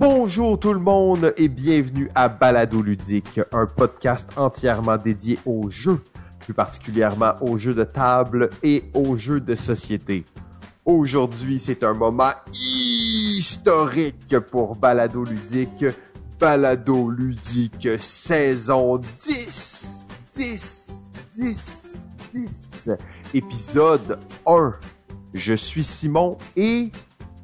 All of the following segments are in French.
Bonjour tout le monde et bienvenue à Balado Ludique, un podcast entièrement dédié aux jeux, plus particulièrement aux jeux de table et aux jeux de société. Aujourd'hui, c'est un moment historique pour Balado Ludique. Balado Ludique saison 10. 10, 10, 10. Épisode 1. Je suis Simon et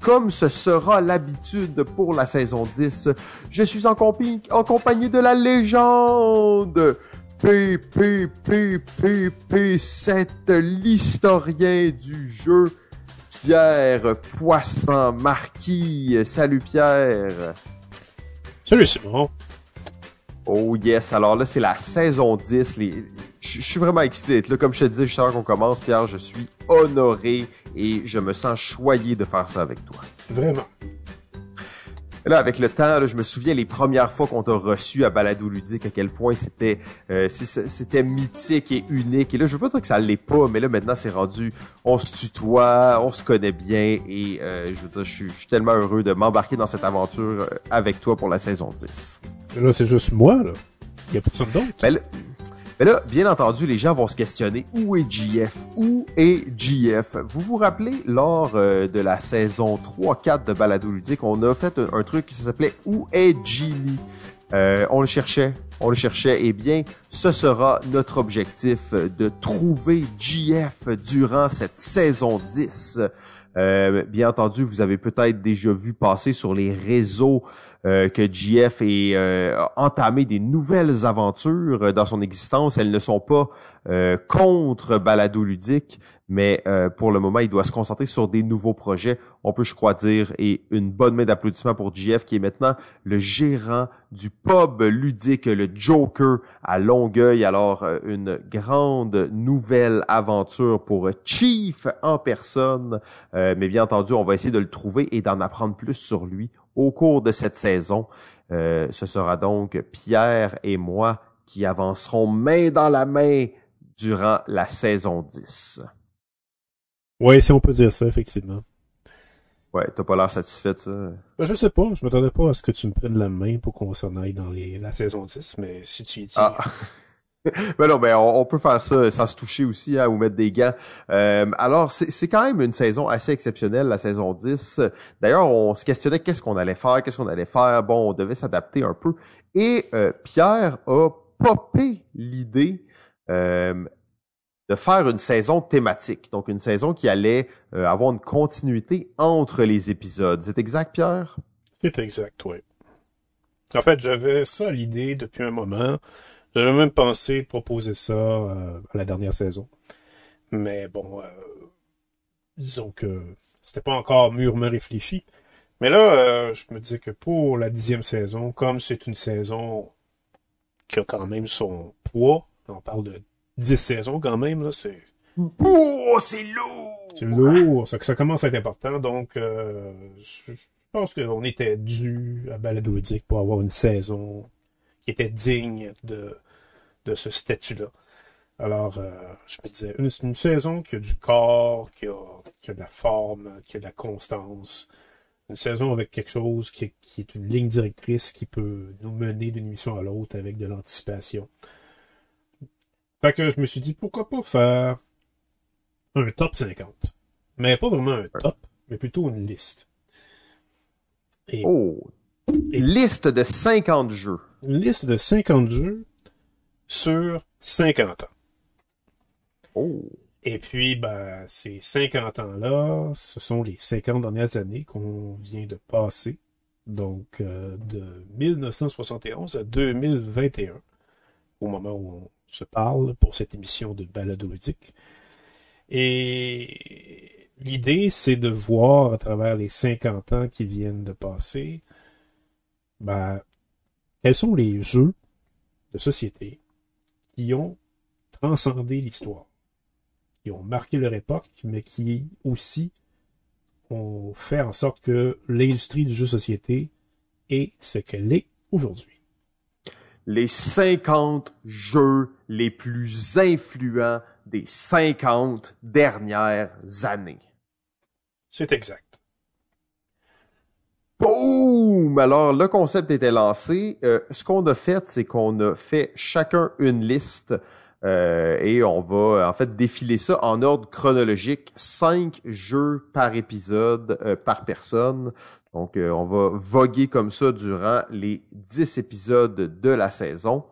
comme ce sera l'habitude pour la saison 10, je suis en, compagnie, de la légende P, P, P, P, P7, l'historien du jeu, Pierre Poisson Marquis. Salut Pierre. Salut Simon. Oh yes, alors là c'est la saison 10. Les... Je suis vraiment excité. Comme je te disais juste avant qu'on commence, Pierre, je suis honoré et je me sens choyé de faire ça avec toi. Vraiment. Là, avec le temps, là, je me souviens les premières fois qu'on t'a reçu à Balado Ludique, à quel point c'était euh, c'était mythique et unique. Et là, je veux pas dire que ça l'est pas, mais là, maintenant, c'est rendu, on se tutoie, on se connaît bien, et euh, je veux dire, je suis tellement heureux de m'embarquer dans cette aventure euh, avec toi pour la saison 10. là, c'est juste moi, là. Il y a personne d'autre. Ben, mais là, bien entendu, les gens vont se questionner où est GF Où est GF Vous vous rappelez, lors euh, de la saison 3-4 de Balado Ludique, on a fait un, truc qui s'appelait Où est Genie euh, On le cherchait, on le cherchait. Eh bien, ce sera notre objectif de trouver GF durant cette saison 10. Euh, bien entendu, vous avez peut-être déjà vu passer sur les réseaux euh, que est euh, entamé des nouvelles aventures dans son existence. Elles ne sont pas contre Balado ludique, mais pour le moment, il doit se concentrer sur des nouveaux projets. On peut, je crois, dire, et une bonne main d'applaudissement pour GF, qui est maintenant le gérant du pub ludique, le Joker à Longueuil. Alors, une grande nouvelle aventure pour Chief en personne. mais bien entendu, on va essayer de le trouver et d'en apprendre plus sur lui au cours de cette saison. Euh, ce sera donc Pierre et moi qui avancerons main dans la main durant la saison 10. Oui, si on peut dire ça, effectivement. Ouais, t'as pas l'air satisfait ça? Ben, je sais pas, je m'attendais pas à ce que tu me prennes la main pour qu'on s'en aille dans les, la saison 10, mais si tu y dis... Ah. ben non, ben on, peut faire ça sans se toucher aussi hein, ou mettre des gants. Euh, alors, c'est quand même une saison assez exceptionnelle, la saison 10. D'ailleurs, on se questionnait qu'est-ce qu'on allait faire, qu'est-ce qu'on allait faire. Bon, on devait s'adapter un peu. Et euh, Pierre a popé l'idée euh, de faire une saison thématique. Donc, une saison qui allait avoir une continuité entre les épisodes. C'est exact, Pierre? C'est exact, oui. En fait, j'avais ça l'idée depuis un moment. J'avais même pensé proposer ça euh, à la dernière saison. Mais bon, euh, disons que c'était pas encore mûrement réfléchi. Mais là, euh, je me disais que pour la dixième saison, comme c'est une saison qui a quand même son poids, on parle de dix saisons quand même, là, c'est... Oh, c'est lourd! C'est lourd, ça, ça commence à être important, donc je, pense qu'on était dû à Balado pour avoir une saison qui était digne de, de ce statut-là. Alors, euh, je me disais, une, une, saison qui a du corps, qui a, qui a de la forme, qui a de la constance. Une saison avec quelque chose qui, qui est une ligne directrice qui peut nous mener d'une mission à l'autre avec de l'anticipation. Fait que je me suis dit, pourquoi pas faire un top 50. Mais pas vraiment un top, mais plutôt une liste. oh! Une liste de 50 jeux. Une liste de 50 jeux sur 50 ans. Oh. Et puis, ben, ces 50 ans-là, ce sont les 50 dernières années qu'on vient de passer. Donc, euh, de 1971 à 2021, au moment où on se parle pour cette émission de ludique. Et l'idée, c'est de voir à travers les 50 ans qui viennent de passer, ben, quels sont les jeux de société qui ont transcendé l'histoire, qui ont marqué leur époque, mais qui aussi ont fait en sorte que l'industrie du jeu société est ce qu'elle est aujourd'hui. Les 50 jeux les plus influents des 50 dernières années. C'est exact. Boum! boom! Alors, le concept était lancé. Euh, ce qu'on a fait, c'est qu'on a fait chacun une liste euh, et on va en fait défiler ça en ordre chronologique. Cinq jeux par épisode, euh, par personne. Donc, on va voguer comme ça durant les dix épisodes de la saison.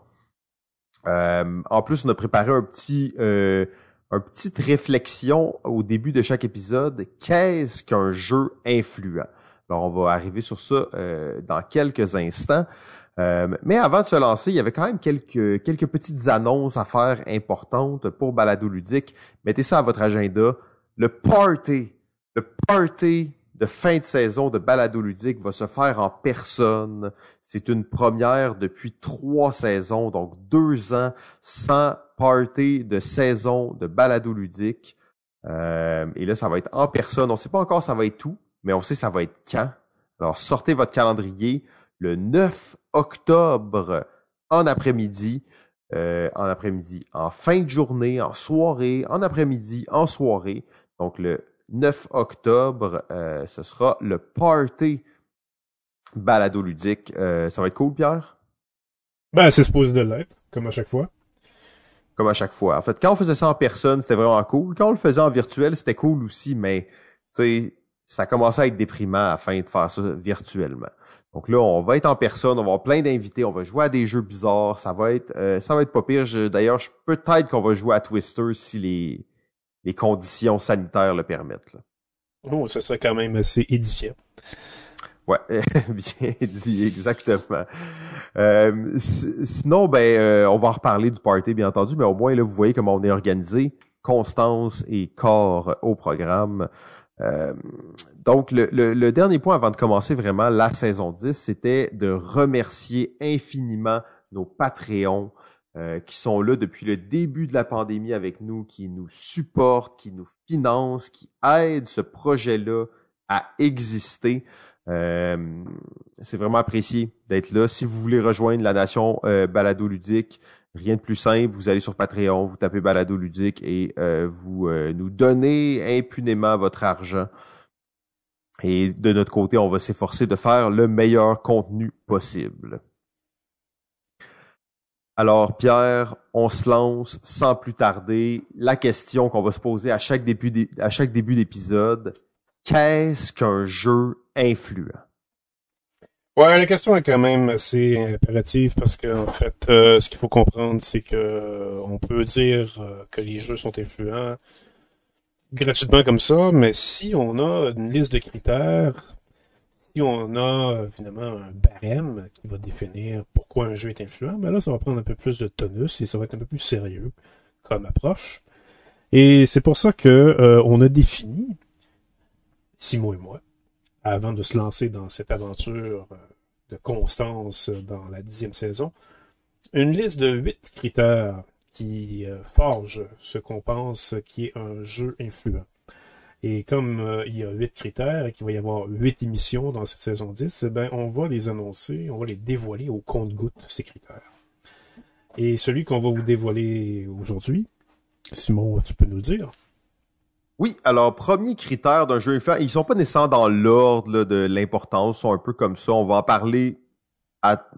en plus, on a préparé un petit une petite réflexion au début de chaque épisode. Qu'est-ce qu'un jeu influent? Alors, on va arriver sur ça euh, dans quelques instants. Euh, mais avant de se lancer, il y avait quand même quelques, quelques petites annonces à faire importantes pour Balado Ludique. Mettez ça à votre agenda. Le party, le party de fin de saison de Balado Ludique va se faire en personne. C'est une première depuis trois saisons, donc deux ans sans party de saison de balado ludique. Euh, et là, ça va être en personne. On ne sait pas encore ça va être tout, mais on sait ça va être quand. Alors, sortez votre calendrier le 9 octobre en après-midi. Euh, en après-midi, en fin de journée, en soirée, en après-midi, en soirée. Donc, le 9 octobre, euh, ce sera le party balado ludique. ça va être cool, Pierre? Ben, c'est supposé de l'être, comme à chaque fois comme à chaque fois. En fait, quand on faisait ça en personne, c'était vraiment cool. Quand on le faisait en virtuel, c'était cool aussi, mais tu sais, ça commençait à être déprimant afin de faire ça virtuellement. Donc là, on va être en personne, on va avoir plein d'invités, on va jouer à des jeux bizarres, ça va être euh, ça va être pas pire. D'ailleurs, peut-être qu'on va jouer à Twister si les, les conditions sanitaires le permettent. Là. Oh, ça serait quand même assez édifiant. Ouais, bien dit, exactement. Euh, sinon, ben, euh, on va reparler du party, bien entendu, mais au moins, là, vous voyez comment on est organisé. Constance et corps au programme. Euh, donc, le, le, dernier point avant de commencer vraiment la saison 10, c'était de remercier infiniment nos Patreons qui sont là depuis le début de la pandémie avec nous, qui nous supportent, qui nous financent, qui aident ce projet-là à exister. Euh, c'est vraiment apprécié d'être là. Si vous voulez rejoindre la nation euh, Balado Ludique, rien de plus simple. Vous allez sur Patreon, vous tapez Balado Ludique et euh, vous nous donnez impunément votre argent. Et de notre côté, on va s'efforcer de faire le meilleur contenu possible. Alors, Pierre, on se lance sans plus tarder. La question qu'on va se poser à chaque début d'épisode, qu'est-ce qu'un jeu influent? Ouais, la question est quand même assez impérative parce qu'en fait, euh, ce qu'il faut comprendre, c'est que euh, on peut dire euh, que les jeux sont influents gratuitement comme ça, mais si on a une liste de critères, si on a finalement un barème qui va définir pourquoi un jeu est influent, ben là, ça va prendre un peu plus de tonus et ça va être un peu plus sérieux comme approche. Et c'est pour ça que on a défini Simon et moi, avant de se lancer dans cette aventure euh, de constance dans la dixième saison, une liste de huit critères qui euh, forgent ce qu'on pense qui est un jeu influent. Et comme euh, il y a huit critères et qu'il va y avoir huit émissions dans cette saison 10, eh ben, on va les annoncer, on va les dévoiler au compte-goutte, ces critères. Et celui qu'on va vous dévoiler aujourd'hui, Simon, tu peux nous le dire? Oui, alors premier critère d'un jeu influent, ils sont pas nécessairement dans l'ordre de l'importance, sont un peu comme ça. On va en parler à,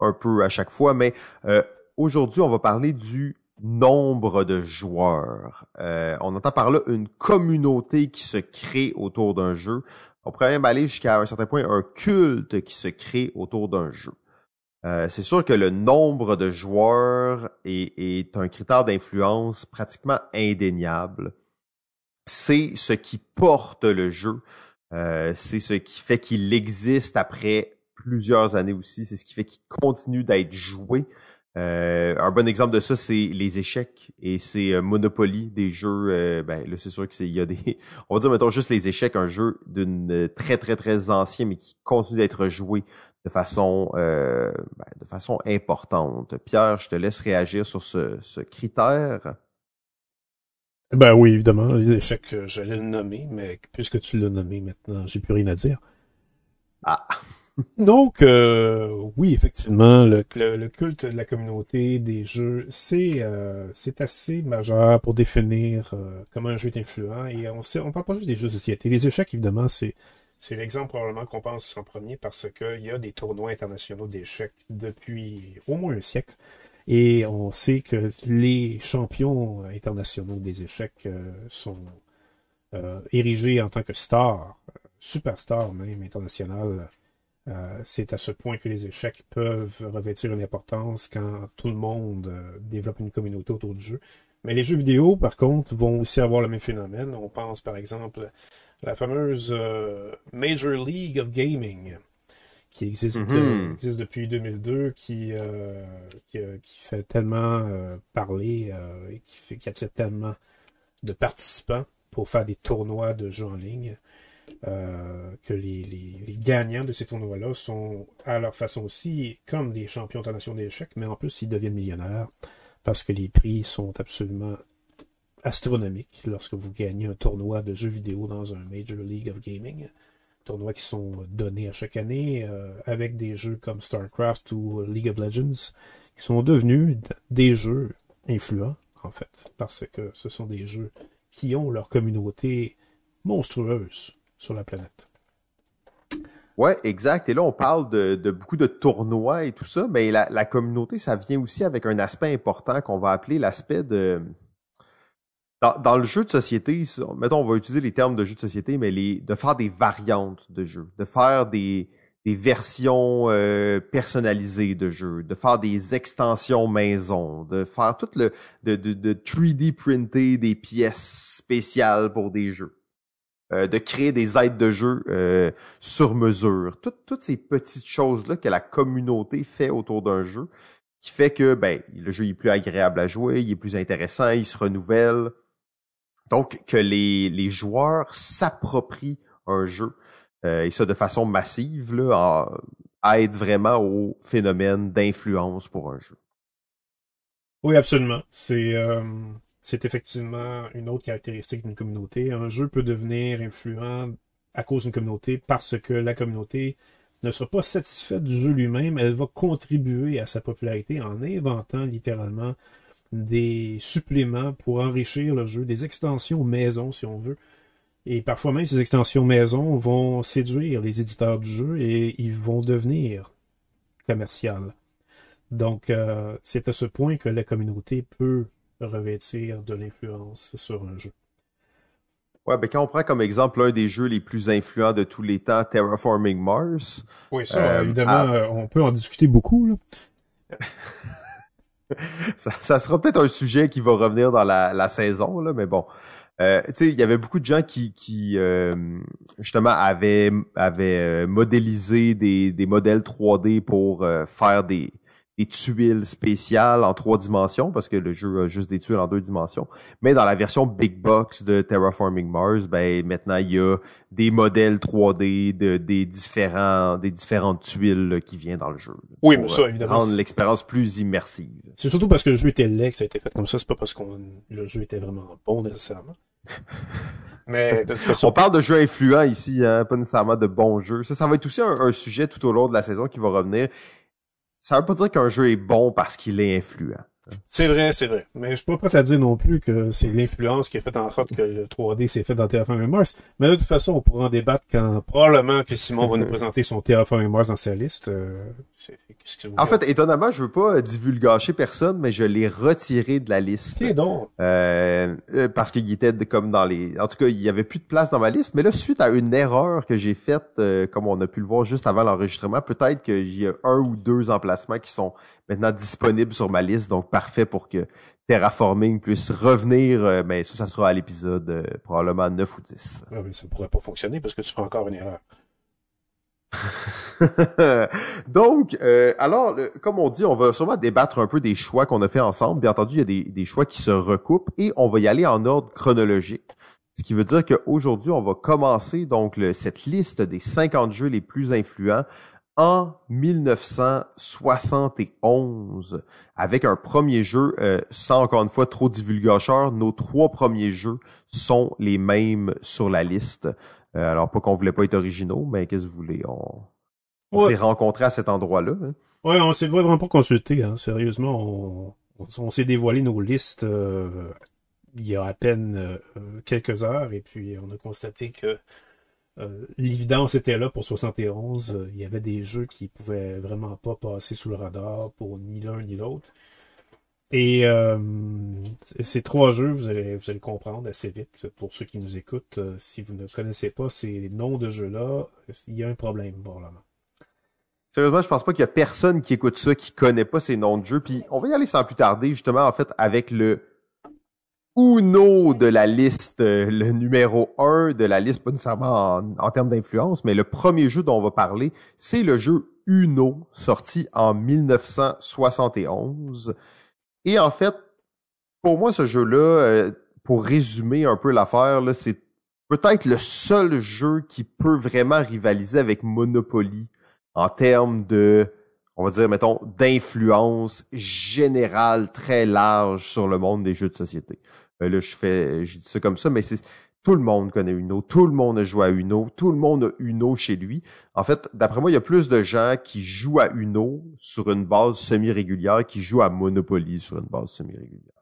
un peu à chaque fois, mais euh, aujourd'hui, on va parler du nombre de joueurs. Euh, on entend par là une communauté qui se crée autour d'un jeu. On pourrait même aller jusqu'à un certain point un culte qui se crée autour d'un jeu. Euh, c'est sûr que le nombre de joueurs est, est un critère d'influence pratiquement indéniable c'est ce qui porte le jeu. Euh, c'est ce qui fait qu'il existe après plusieurs années aussi. C'est ce qui fait qu'il continue d'être joué. Euh, un bon exemple de ça, c'est les échecs et c'est euh, Monopoly, des jeux. ben là, c'est sûr qu'il y a des. On va dire mettons juste les échecs, un jeu d'une très très très ancien, mais qui continue d'être joué de façon ben, de façon importante. Pierre, je te laisse réagir sur ce, ce critère. Ben oui, évidemment, les échecs, euh, j'allais le nommer, mais puisque tu l'as nommé maintenant, j'ai plus rien à dire. Ah. Donc, euh, oui, effectivement, le, culte de la communauté des jeux, c'est euh, assez majeur pour définir comment un jeu est influent. Et on sait, on parle pas juste des jeux de société. Les échecs, évidemment, c'est C'est l'exemple probablement qu'on pense en premier parce qu'il y a des tournois internationaux d'échecs depuis au moins un siècle. Et on sait que les champions internationaux des échecs euh, sont euh, érigés en tant que stars, superstars même internationales. Euh, c'est à ce point que les échecs peuvent revêtir une importance quand tout le monde développe une communauté autour du jeu. Mais les jeux vidéo, par contre, vont aussi avoir le même phénomène. On pense par exemple à la fameuse Major League of Gaming, qui existe, Mhm. existe depuis 2002, qui, euh, qui, euh, qui fait tellement euh, parler euh, et qui, fait, qui attire tellement de participants pour faire des tournois de jeux en ligne, euh, que les, gagnants de ces tournois-là sont à leur façon aussi comme les champions internationaux d'échecs, mais en plus ils deviennent millionnaires parce que les prix sont absolument astronomiques lorsque vous gagnez un tournoi de jeux vidéo dans un Major League of Gaming. Tournois qui sont donnés à chaque année euh, avec des jeux comme StarCraft ou League of Legends qui sont devenus des jeux influents en fait parce que ce sont des jeux qui ont leur communauté monstrueuse sur la planète. Ouais, exact. Et là, on parle de, beaucoup de tournois et tout ça, mais la, communauté, ça vient aussi avec un aspect important qu'on va appeler l'aspect de... Dans, le jeu de société, mettons, on va utiliser les termes de jeu de société, mais de faire des variantes de jeux, de faire des, versions euh, personnalisées de jeux, de faire des extensions maison, de faire tout le... de, de, de 3D printer des pièces spéciales pour des jeux. Euh, de créer des aides de jeu euh, sur mesure. Tout- toutes ces petites choses-là que la communauté fait autour d'un jeu, qui fait que ben, le jeu est plus agréable à jouer, il est plus intéressant, il se renouvelle. Donc, que les, les joueurs s'approprient un jeu, euh, et ça de façon massive, là, aide vraiment au phénomène d'influence pour un jeu. Oui, absolument. C'est c'est effectivement une autre caractéristique d'une communauté. Un jeu peut devenir influent à cause d'une communauté parce que la communauté ne sera pas satisfaite du jeu lui-même. Elle va contribuer à sa popularité en inventant littéralement des suppléments pour enrichir le jeu, des extensions maison si on veut. Et parfois même ces extensions maison vont séduire les éditeurs du jeu et ils vont devenir commerciales. Donc, euh, c'est à ce point que la communauté peut revêtir de l'influence sur un jeu. Ouais, ben quand on prend comme exemple l'un des jeux les plus influents de tous les temps, Terraforming Mars, Oui, ça, Euh, évidemment, euh, on peut en discuter beaucoup. Là. ça, ça sera peut-être un sujet qui va revenir dans la, la saison, là, mais bon. Euh, tu sais, il y avait beaucoup de gens qui, qui euh, justement avaient, avaient modélisé des, des modèles 3D pour euh, faire des, des tuiles spéciales en trois dimensions, parce que le jeu a juste des tuiles en deux dimensions. Mais dans la version Big Box de Terraforming Mars, ben maintenant il y a des modèles 3D de des différents des différentes tuiles là, qui viennent dans le jeu. là, Oui, mais ça, euh, évidemment, rendre l'expérience plus immersive. C'est surtout parce que le jeu était laid que ça a été fait comme ça. C'est pas parce que le jeu était vraiment bon nécessairement. Mais de toute façon, On parle de jeux influents ici, hein, pas nécessairement de bons jeux. Ça, ça va être aussi un, un sujet tout au long de la saison qui va revenir. Ça veut pas dire qu'un jeu est bon parce qu'il est influent. C'est vrai, c'est vrai. Mais je suis pas prêt à dire non plus que c'est l'influence qui a fait en sorte que le 3D s'est fait dans Terraforming Mars. Mais de toute façon, on pourra en débattre quand probablement que Simon va nous présenter son Terraforming Mars dans sa liste. Euh, que vous En fait, étonnamment, je veux pas divulgacher personne, mais je l'ai retiré de la liste. c'est donc. Euh, euh, parce qu'il était comme dans les... En tout cas, il y avait plus de place dans ma liste. Mais là, suite à une erreur que j'ai faite, euh, comme on a pu le voir juste avant l'enregistrement, peut-être qu'il y a un ou deux emplacements qui sont maintenant disponibles sur ma liste. Donc, parfait pour que Terraforming puisse revenir. euh, mais ça, ça sera à l'épisode euh, probablement 9 ou 10. Ah, mais ça pourrait pas fonctionner parce que tu feras encore une erreur. Donc, euh, alors, le- comme on dit, on va sûrement débattre un peu des choix qu'on a fait ensemble. Bien entendu, il y a des, des choix qui se recoupent et on va y aller en ordre chronologique. Ce qui veut dire qu'aujourd'hui, on va commencer donc le- cette liste des 50 jeux les plus influents en 1971 avec un premier jeu, euh, sans encore une fois trop divulgateur, nos trois premiers jeux sont les mêmes sur la liste. Euh, alors, pas qu'on voulait pas être originaux, mais qu'est-ce que vous voulez? On, on Ouais. s'est rencontrés à cet endroit-là. hein. Ouais, on s'est vraiment pas consulté, hein. Sérieusement, on, on, on s'est dévoilé nos listes euh, il y a à peine euh, quelques heures et puis on a constaté que l'évidence était là pour 71. il y avait des jeux qui pouvaient vraiment pas passer sous le radar pour ni l'un ni l'autre. Et ces trois jeux, vous allez, vous allez comprendre assez vite, pour ceux qui nous écoutent, si vous ne connaissez pas ces noms de jeux-là, il y a un problème, probablement. Sérieusement, je pense pas qu'il y a personne qui écoute ça qui connaît pas ces noms de jeux. Puis on va y aller sans plus tarder, justement, en fait, avec le Uno de la liste, le numéro 1 de la liste, pas nécessairement en, en termes d'influence, mais le premier jeu dont on va parler, c'est le jeu Uno, sorti en 1971. Et en fait, pour moi, ce jeu-là, euh, pour résumer un peu l'affaire, c'est peut-être le seul jeu qui peut vraiment rivaliser avec Monopoly en termes de, on va dire, mettons, d'influence générale très large sur le monde des jeux de société. Euh, là, je fais, je dis ça comme ça, mais c'est tout le monde connaît Uno, tout le monde a joué à Uno, tout le monde a Uno chez lui. En fait, d'après moi, il y a plus de gens qui jouent à Uno sur une base semi-régulière qui jouent à Monopoly sur une base semi-régulière.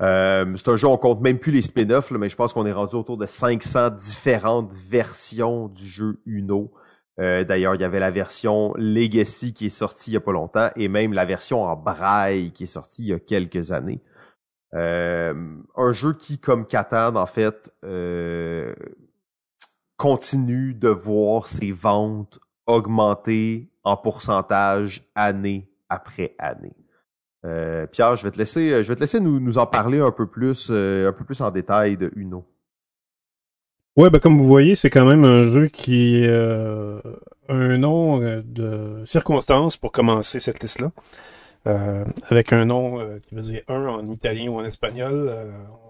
Euh, c'est un jeu, on compte même plus les spin-offs, mais je pense qu'on est rendu autour de 500 différentes versions du jeu Uno. Euh, d'ailleurs, il y avait la version Legacy qui est sortie il y a pas longtemps et même la version en braille qui est sortie il y a quelques années. Euh, un jeu qui, comme Catan, en fait, euh, continue de voir ses ventes augmenter en pourcentage année après année. Pierre, je vais te laisser, je vais te laisser nous, en parler un peu plus, un peu plus en détail de Uno. Ouais, ben comme vous voyez, c'est quand même un jeu qui euh, a un nom euh, de circonstance pour commencer cette liste-là. Euh, avec un nom qui veut dire un en italien ou en espagnol,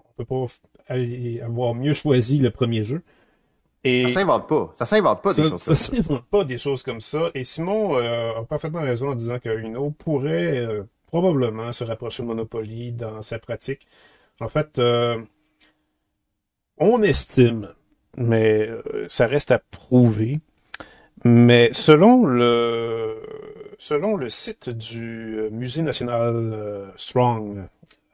on peut pas avoir mieux choisi le premier jeu. Et ça s'invente pas. Ça s'invente pas des choses ça. Ça s'invente pas des choses comme ça. Et Simon a parfaitement raison en disant que Uno pourrait probablement se rapprocher de Monopoly dans sa pratique. En fait, on estime mais euh, ça reste à prouver. Mais selon le selon le site du euh, Musée national euh, Strong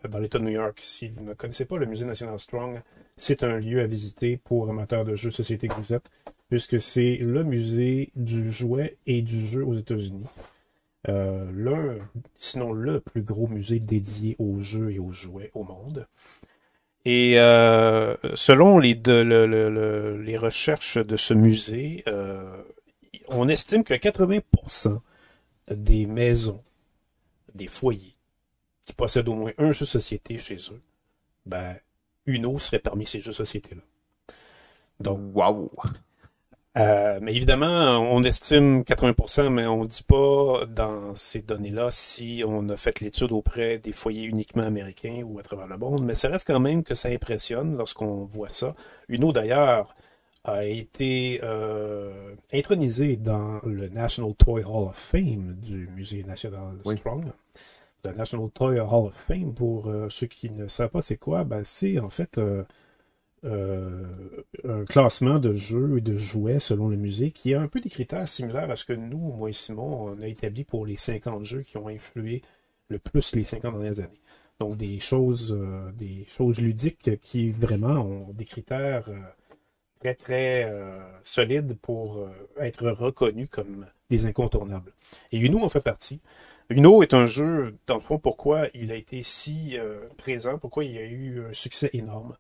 dans l'État de New York, si vous ne connaissez pas le Musée national Strong, c'est un lieu à visiter pour amateurs de jeux de société que vous êtes, puisque c'est le musée du jouet et du jeu aux États-Unis. Euh, l'un, sinon le plus gros musée dédié aux jeux et aux jouets au monde. Et euh, selon les, les recherches de ce musée, euh, on estime que 80% des maisons, des foyers qui possèdent au moins un jeu de société chez eux, ben, Uno serait parmi ces jeux de société-là. Donc, waouh! Euh, mais évidemment, on estime 80%, mais on ne dit pas dans ces données-là si on a fait l'étude auprès des foyers uniquement américains ou à travers le monde, mais ça reste quand même que ça impressionne lorsqu'on voit ça. Uno, d'ailleurs, a été euh, intronisé dans le National Toy Hall of Fame du Musée national Strong. Le National Toy Hall of Fame, pour euh, ceux qui ne savent pas c'est quoi, ben, c'est en fait euh, un classement de jeux et de jouets selon le musée qui a un peu des critères similaires à ce que nous, moi et Simon, on a établi pour les 50 jeux qui ont influé le plus les 50 dernières années. Donc des choses, des choses ludiques qui vraiment ont des critères euh, très très solides pour être reconnus comme des incontournables. Et Uno en fait partie. Uno est un jeu, dans le fond, pourquoi il a été si présent, pourquoi il a eu un succès énorme.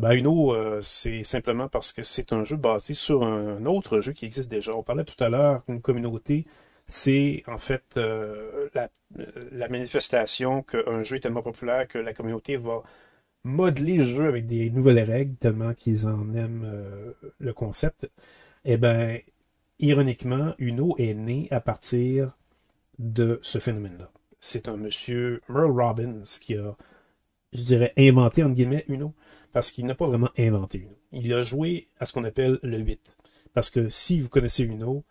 Ben, Uno, euh, c'est simplement parce que c'est un jeu basé sur un autre jeu qui existe déjà. On parlait tout à l'heure qu'une communauté, c'est en fait euh, la, la, manifestation qu'un jeu est tellement populaire que la communauté va modeler le jeu avec des nouvelles règles tellement qu'ils en aiment euh, le concept. Eh ben, ironiquement, Uno est né à partir de ce phénomène-là. C'est un monsieur, Merle Robbins, qui a, je dirais, inventé, entre guillemets, Uno parce qu'il n'a pas vraiment inventé Uno. Il a joué à ce qu'on appelle le 8. Parce que si vous connaissez Uno,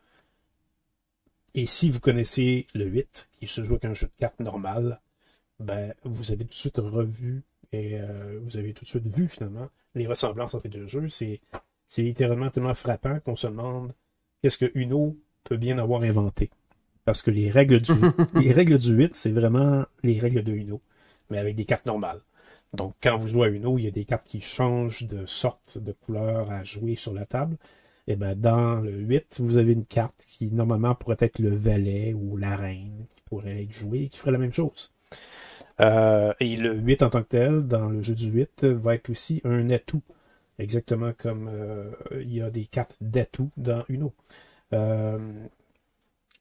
et si vous connaissez le 8, qui se joue avec un jeu de cartes normal, ben, vous avez tout de suite revu et euh, vous avez tout de suite vu finalement les ressemblances entre les deux jeux. C'est, c'est littéralement tellement frappant qu'on se demande qu'est-ce que Uno peut bien avoir inventé. Parce que les règles du, les règles du 8, c'est vraiment les règles de Uno, mais avec des cartes normales. Donc, quand vous jouez à Uno, il y a des cartes qui changent de sorte, de couleur à jouer sur la table. Et ben dans le 8, vous avez une carte qui normalement pourrait être le valet ou la reine qui pourrait être jouée et qui ferait la même chose. Euh, et le 8 en tant que tel, dans le jeu du 8, va être aussi un atout. Exactement comme euh, il y a des cartes d'atout dans Uno. Euh,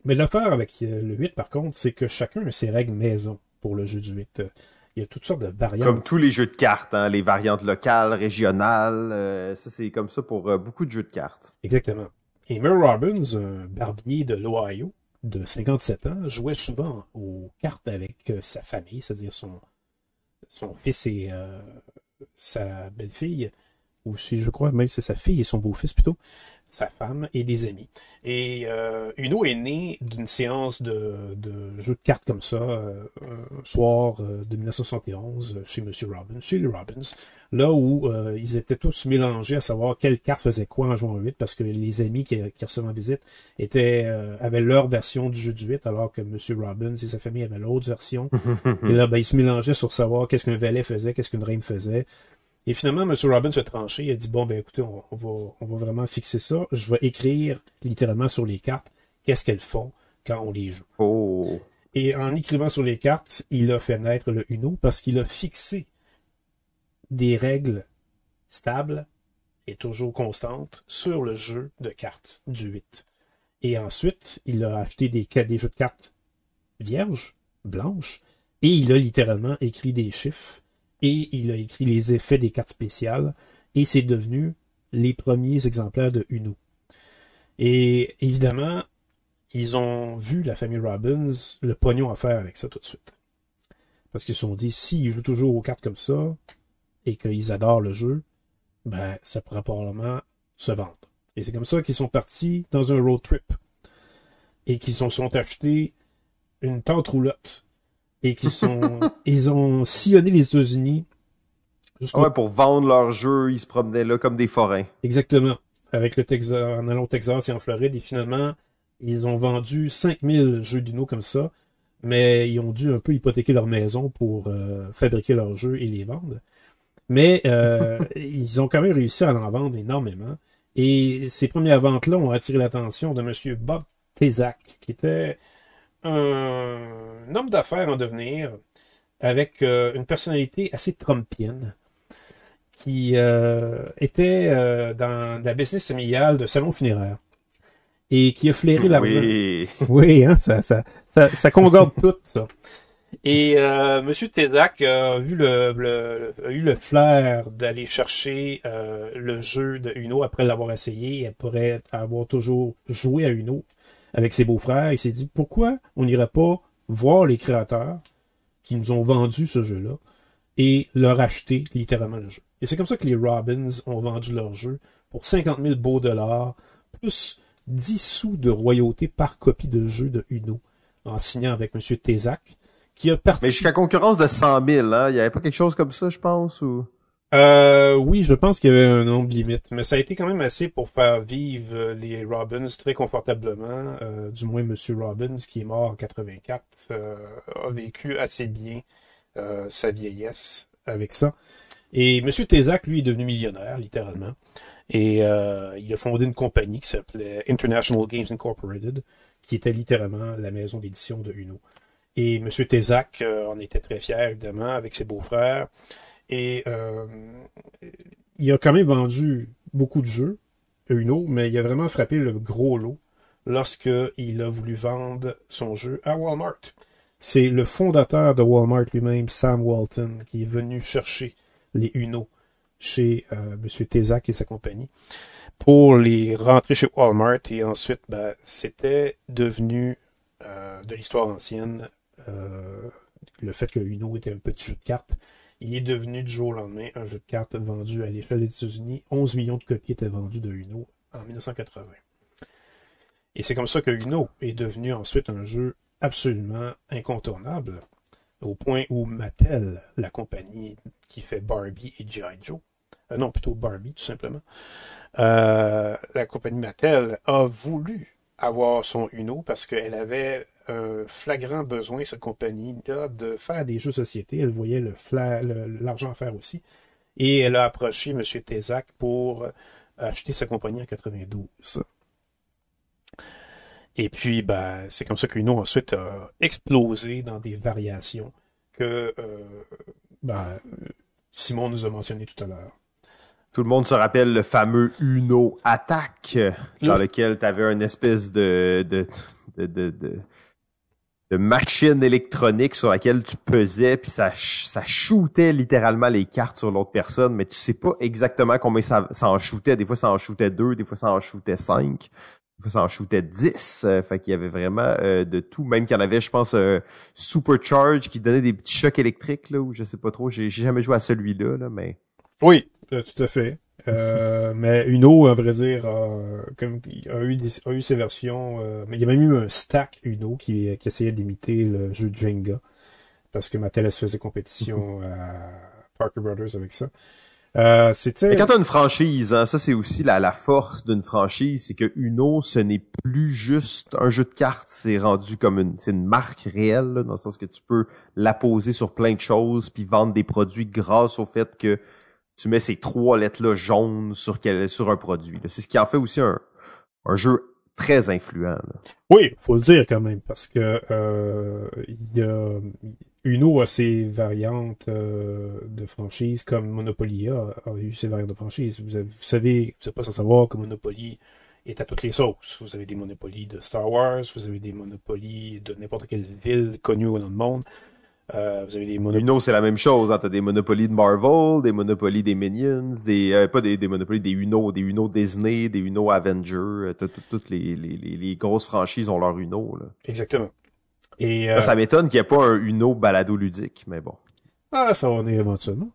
mais l'affaire avec le 8, par contre, c'est que chacun a ses règles maison pour le jeu du 8. Il y a toutes sortes de variantes. Comme tous les jeux de cartes, hein, les variantes locales, régionales. ça, c'est comme ça pour beaucoup de jeux de cartes. Exactement. Et Robbins, un barbier de l'Ohio, de 57 ans, jouait souvent aux cartes avec euh, sa famille, c'est-à-dire son, fils et euh, sa belle-fille, ou si je crois même c'est sa fille et son beau-fils plutôt sa femme et des amis. Et euh, Uno est né d'une séance de, de jeux de cartes comme ça, euh, un soir euh, de 1971, euh, chez M. Robbins, chez les Robbins, là où euh, ils étaient tous mélangés à savoir quelle carte faisait quoi en jouant au 8, parce que les amis qui, qui recevaient en visite étaient, avaient leur version du jeu du 8, alors que M. Robbins et sa famille avaient l'autre version. et là, ben, ils se mélangeaient sur savoir qu'est-ce qu'un valet faisait, qu'est-ce qu'une reine faisait. Et finalement, M. Robbins a tranché. Il a dit Bon, ben écoutez, on, va, on va vraiment fixer ça. Je vais écrire littéralement sur les cartes qu'est-ce qu'elles font quand on les joue. Oh. Et en écrivant sur les cartes, il a fait naître le Uno parce qu'il a fixé des règles stables et toujours constantes sur le jeu de cartes du 8. Et ensuite, il a acheté des, des jeux de cartes vierges, blanches, et il a littéralement écrit des chiffres et il a écrit les effets des cartes spéciales, et c'est devenu les premiers exemplaires de Uno. Et évidemment, ils ont vu, la famille Robbins, le pognon à faire avec ça tout de suite. Parce qu'ils se sont dit, s'ils jouent toujours aux cartes comme ça, et qu'ils adorent le jeu, ben, ça pourra probablement se vendre. Et c'est comme ça qu'ils sont partis dans un road trip. Et qu'ils se sont achetés une tente roulotte et qui sont ils ont sillonné les États-Unis ouais, pour vendre leurs jeux, ils se promenaient là comme des forains. Exactement. Avec le Texas, en allant au Texas et en Floride, et finalement, ils ont vendu 5000 jeux d'Uno comme ça, mais ils ont dû un peu hypothéquer leur maison pour euh, fabriquer leurs jeux et les vendre. Mais euh, ils ont quand même réussi à en vendre énormément. Et ces premières ventes-là ont attiré l'attention de M. Bob Tezak, qui était un homme d'affaires en devenir avec euh, une personnalité assez trumpienne qui euh, était euh, dans la business familiale de salon funéraire et qui a flairé l'argent. Oui, oui hein, ça, ça, ça, ça concorde tout ça. Et Monsieur Tézac a vu le, le, a eu le flair d'aller chercher le jeu de Uno après l'avoir essayé et après avoir toujours joué à Uno avec ses beaux-frères. Il s'est dit pourquoi on n'irait pas voir les créateurs qui nous ont vendu ce jeu-là et leur acheter littéralement le jeu? Et c'est comme ça que les Robins ont vendu leur jeu pour 50 000 beaux dollars, plus 10 sous de royauté par copie de jeu de Uno, en signant avec M. Tézac, qui a parti... Mais jusqu'à concurrence de 100 000, hein? Il n'y avait pas quelque chose comme ça, je pense, ou... Euh, oui, je pense qu'il y avait un nombre limite, mais ça a été quand même assez pour faire vivre les Robbins très confortablement. Euh, du moins, Monsieur Robbins, qui est mort en 84, euh, a vécu assez bien euh, sa vieillesse avec ça. Et Monsieur Tézac, lui, est devenu millionnaire, littéralement. Et il a fondé une compagnie qui s'appelait International Games Incorporated, qui était littéralement la maison d'édition de Uno. Et Monsieur Tézac en était très fier, évidemment, avec ses beaux-frères. Et euh, il a quand même vendu beaucoup de jeux, Uno, mais il a vraiment frappé le gros lot lorsqu'il a voulu vendre son jeu à Walmart. C'est le fondateur de Walmart lui-même, Sam Walton, qui est venu chercher les Uno chez euh, M. Tézac et sa compagnie pour les rentrer chez Walmart et ensuite ben, c'était devenu euh, de l'histoire ancienne le fait que Uno était un petit jeu de cartes il est devenu du jour au lendemain un jeu de cartes vendu à l'échelle des États-Unis. 11 millions de copies étaient vendues de Uno en 1980. Et c'est comme ça que Uno est devenu ensuite un jeu absolument incontournable, au point où Mattel, la compagnie qui fait Barbie et G.I. Joe, euh, non, plutôt Barbie tout simplement, euh, la compagnie Mattel a voulu avoir son Uno parce qu'elle avait un flagrant besoin, cette compagnie-là, de faire des jeux de société. Elle voyait l'argent le, à faire aussi. Et elle a approché M. Tézac pour acheter sa compagnie en 92. Et puis, ben, c'est comme ça qu'Uno ensuite a explosé dans des variations que euh, ben, Simon nous a mentionné tout à l'heure. Tout le monde se rappelle le fameux Uno Attack, dans lequel tu avais une espèce de, de, de, de, machine électronique sur laquelle tu pesais, puis ça, ça shootait littéralement les cartes sur l'autre personne, mais tu sais pas exactement combien ça, en shootait. Des fois, ça en shootait deux, des fois, ça en shootait cinq ça en shootait 10. Euh, fait qu'il y avait vraiment euh, de tout. Même qu'il y en avait, je pense, euh, Supercharge qui donnait des petits chocs électriques, là, ou je sais pas trop. J'ai jamais joué à celui-là, là, mais. Oui, tout à fait. Mais Uno, à vrai dire, comme, a, eu des, a eu ses versions. mais il y a même eu un stack Uno qui, qui essayait d'imiter le jeu Jenga. Parce que Mattel faisait compétition à Parker Brothers avec ça. Euh, c'était. Quand t'as une franchise, hein, ça c'est aussi la, la force d'une franchise, c'est que Uno, ce n'est plus juste un jeu de cartes, c'est rendu comme une, c'est une marque réelle, dans le sens que tu peux la poser sur plein de choses puis vendre des produits grâce au fait que tu mets ces trois lettres-là jaunes sur un produit. C'est ce qui en fait aussi un, jeu très influent. Oui, faut le dire quand même, parce que euh, il y a Uno a ses variantes euh, de franchise, comme Monopoly a, eu ses variantes de franchise. Vous, savez, vous n'êtes pas sans savoir que Monopoly est à toutes les sauces. Vous avez des Monopoly de Star Wars, vous avez des Monopoly de n'importe quelle ville connue dans le monde. Euh, vous avez des Monopoly... Uno, c'est la même chose. Hein. T'as des Monopoly de Marvel, des Monopoly des Minions, des euh, pas des, des Monopoly, des Uno, des Uno Disney, des Uno Avenger. Toutes les, les, les, grosses franchises ont leur Uno. Là. Exactement. Et, euh, Ça m'étonne qu'il n'y ait pas un Uno balado ludique, mais bon. Ah, ça va venir éventuellement.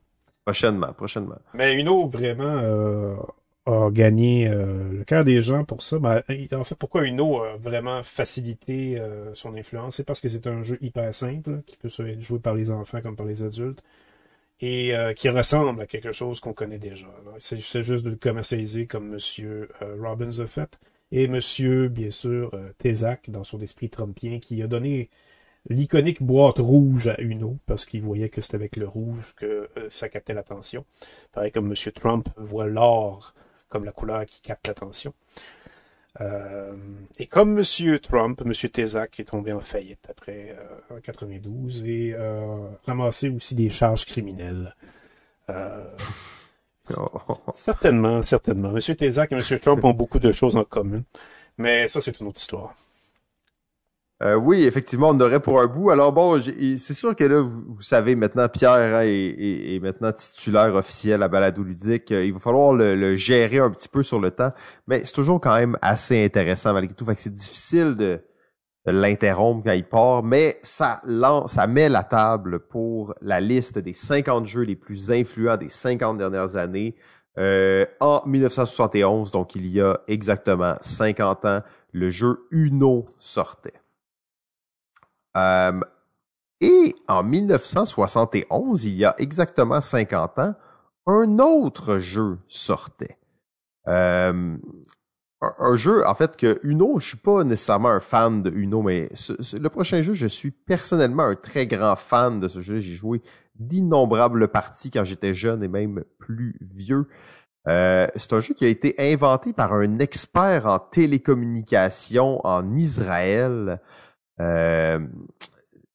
Prochainement, prochainement. Mais Uno, vraiment, euh, a gagné euh, le cœur des gens pour ça. Ben, en fait, pourquoi Uno a vraiment facilité son influence? C'est parce que c'est un jeu hyper simple, qui peut être joué par les enfants comme par les adultes, et qui ressemble à quelque chose qu'on connaît déjà. C'est juste de le commercialiser comme M. Robbins a fait et Monsieur, bien sûr, euh, Tézac, dans son esprit trumpien, qui a donné l'iconique boîte rouge à Uno, parce qu'il voyait que c'était avec le rouge que euh, ça captait l'attention. Pareil comme Monsieur Trump voit l'or comme la couleur qui capte l'attention. Euh, et comme Monsieur Trump, Monsieur Tézac est tombé en faillite après en 92 et ramassé aussi des charges criminelles. Certainement, certainement. M. Tézac et M. Trump ont beaucoup de choses en commun. Mais ça, c'est une autre histoire. Euh, oui, effectivement, on aurait pour un bout. Alors bon, c'est sûr que là, vous, savez maintenant, Pierre hein, est, maintenant titulaire officiel à Balado Ludique. Euh, il va falloir le, gérer un petit peu sur le temps, mais c'est toujours quand même assez intéressant malgré tout. Fait que c'est difficile de, l'interrompre quand il part, mais ça, lance, ça met la table pour la liste des 50 jeux les plus influents des 50 dernières années. Euh, en 1971, donc il y a exactement 50 ans, le jeu Uno sortait. Euh, et en 1971, il y a exactement 50 ans, un autre jeu sortait. Euh, un, jeu, en fait, que Uno, je suis pas nécessairement un fan de Uno, mais le prochain jeu, je suis personnellement un très grand fan de ce jeu. J'ai joué d'innombrables parties quand j'étais jeune et même plus vieux. Euh, c'est un jeu qui a été inventé par un expert en télécommunication en Israël. Euh,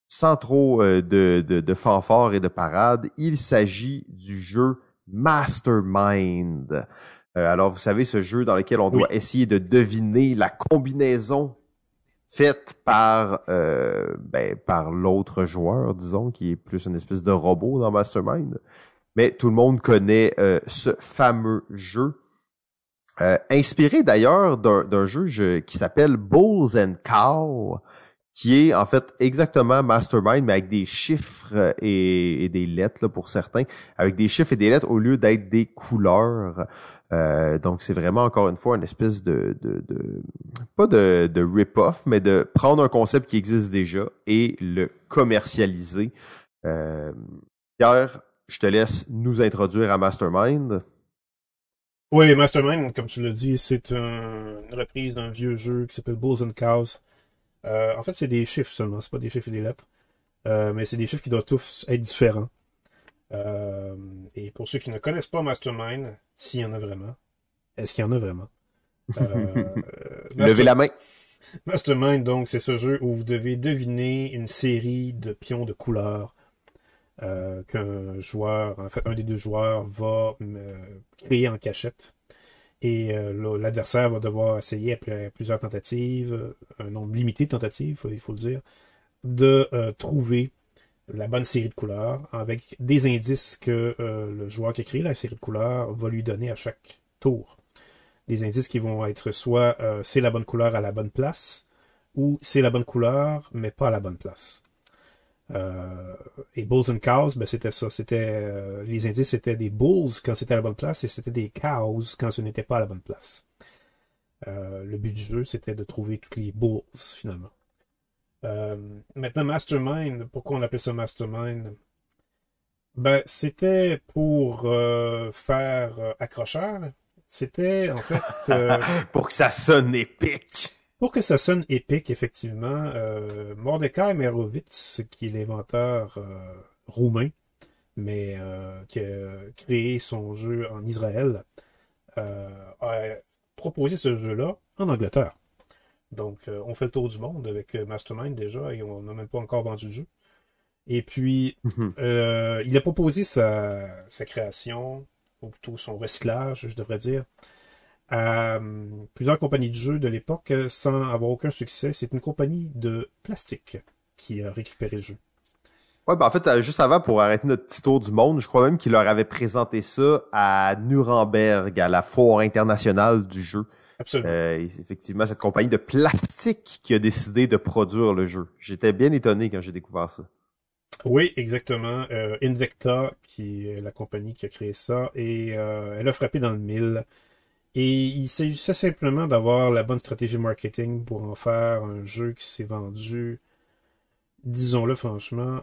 sans trop euh, de, de, de fanfare et de parade, il s'agit du jeu Mastermind. Euh, alors, vous savez, ce jeu dans lequel on doit essayer de deviner la combinaison faite par euh, ben, par l'autre joueur, disons, qui est plus une espèce de robot dans Mastermind. Mais tout le monde connaît euh, ce fameux jeu. inspiré d'ailleurs d'un jeu qui s'appelle Bulls and Cow, qui est en fait exactement Mastermind, mais avec des chiffres et, des lettres pour certains, avec des chiffres et des lettres au lieu d'être des couleurs. Euh, donc, c'est vraiment, encore une fois, une espèce de, de, de pas de, de rip-off, mais de prendre un concept qui existe déjà et le commercialiser. Euh, Pierre, je te laisse nous introduire à Mastermind. Oui, Mastermind, comme tu l'as dit, c'est une reprise d'un vieux jeu qui s'appelle Bulls and Cows. Euh, en fait, c'est des chiffres seulement, c'est pas des chiffres et des lettres. Euh, mais c'est des chiffres qui doivent tous être différents. Euh, et pour ceux qui ne connaissent pas Mastermind, s'il y en a vraiment, est-ce qu'il y en a vraiment? Levez la main. Mastermind, donc, c'est ce jeu où vous devez deviner une série de pions de couleurs qu'un joueur, en fait, un des deux joueurs va créer en cachette. Et euh, l'adversaire va devoir essayer, après plusieurs tentatives, un nombre limité de tentatives, il faut le dire, de trouver la bonne série de couleurs avec des indices que le joueur qui a créé la série de couleurs va lui donner à chaque tour des indices qui vont être soit euh, c'est la bonne couleur à la bonne place, ou c'est la bonne couleur, mais pas à la bonne place. Euh, et Bulls and Cows, ben c'était ça. C'était euh, les indices c'était des bulls quand c'était à la bonne place et c'était des cows quand ce n'était pas à la bonne place. le but du jeu, c'était de trouver tous les bulls finalement. maintenant, Mastermind, pourquoi on appelle ça Mastermind? Ben, c'était pour faire accrocheur, c'était en fait... Euh, pour que ça sonne épique. Pour que ça sonne épique, effectivement, euh, Mordecai Merovitz, qui est l'inventeur euh, roumain, mais euh, qui a créé son jeu en Israël, a proposé ce jeu-là en Angleterre. Donc, on fait le tour du monde avec Mastermind déjà et on n'a même pas encore vendu le jeu. Et puis, mhm. il a proposé sa, sa création ou plutôt son recyclage, je devrais dire, à euh, plusieurs compagnies de jeux de l'époque euh, sans avoir aucun succès. C'est une compagnie de plastique qui a récupéré le jeu. Ouais, ben en fait, euh, juste avant, pour arrêter notre petit tour du monde, je crois même qu'il leur avait présenté ça à Nuremberg, à la foire internationale du jeu. Absolument. effectivement, cette compagnie de plastique qui a décidé de produire le jeu. J'étais bien étonné quand j'ai découvert ça. Oui, exactement. Euh, Invecta, qui est la compagnie qui a créé ça, et euh, elle a frappé dans le mille. Et il s'agissait simplement d'avoir la bonne stratégie marketing pour en faire un jeu qui s'est vendu, disons-le franchement,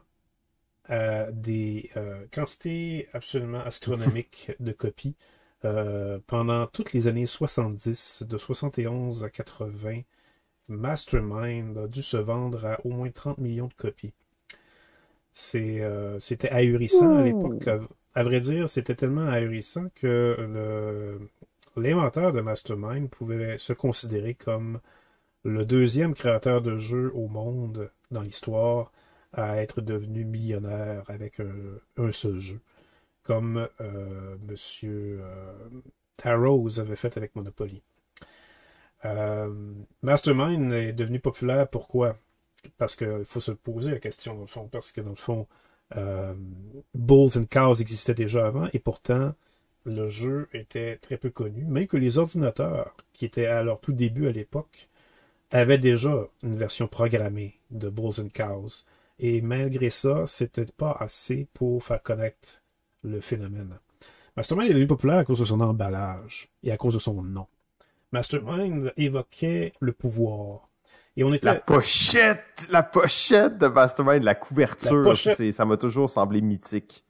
à des euh, quantités absolument astronomiques de copies. pendant toutes les années 70, de 71 à 80, Mastermind a dû se vendre à au moins 30 millions de copies. C'est, euh, c'était ahurissant à l'époque. À, vrai dire, c'était tellement ahurissant que le, l'inventeur de Mastermind pouvait se considérer comme le deuxième créateur de jeux au monde dans l'histoire à être devenu millionnaire avec un, seul jeu, comme euh, Monsieur euh, Arrows avait fait avec Monopoly. Mastermind est devenu populaire pourquoi? Parce qu'il faut se poser la question, dans le fond, parce que dans le fond, euh, Bulls and Cows existait déjà avant, et pourtant, le jeu était très peu connu, même que les ordinateurs, qui étaient à leur tout début à l'époque, avaient déjà une version programmée de Bulls and Cows. Et malgré ça, c'était pas assez pour faire connaître le phénomène. Mastermind est devenu populaire à cause de son emballage et à cause de son nom. Mastermind évoquait le pouvoir, la pochette, la pochette de Mastermind, la couverture, ça m'a toujours semblé mythique.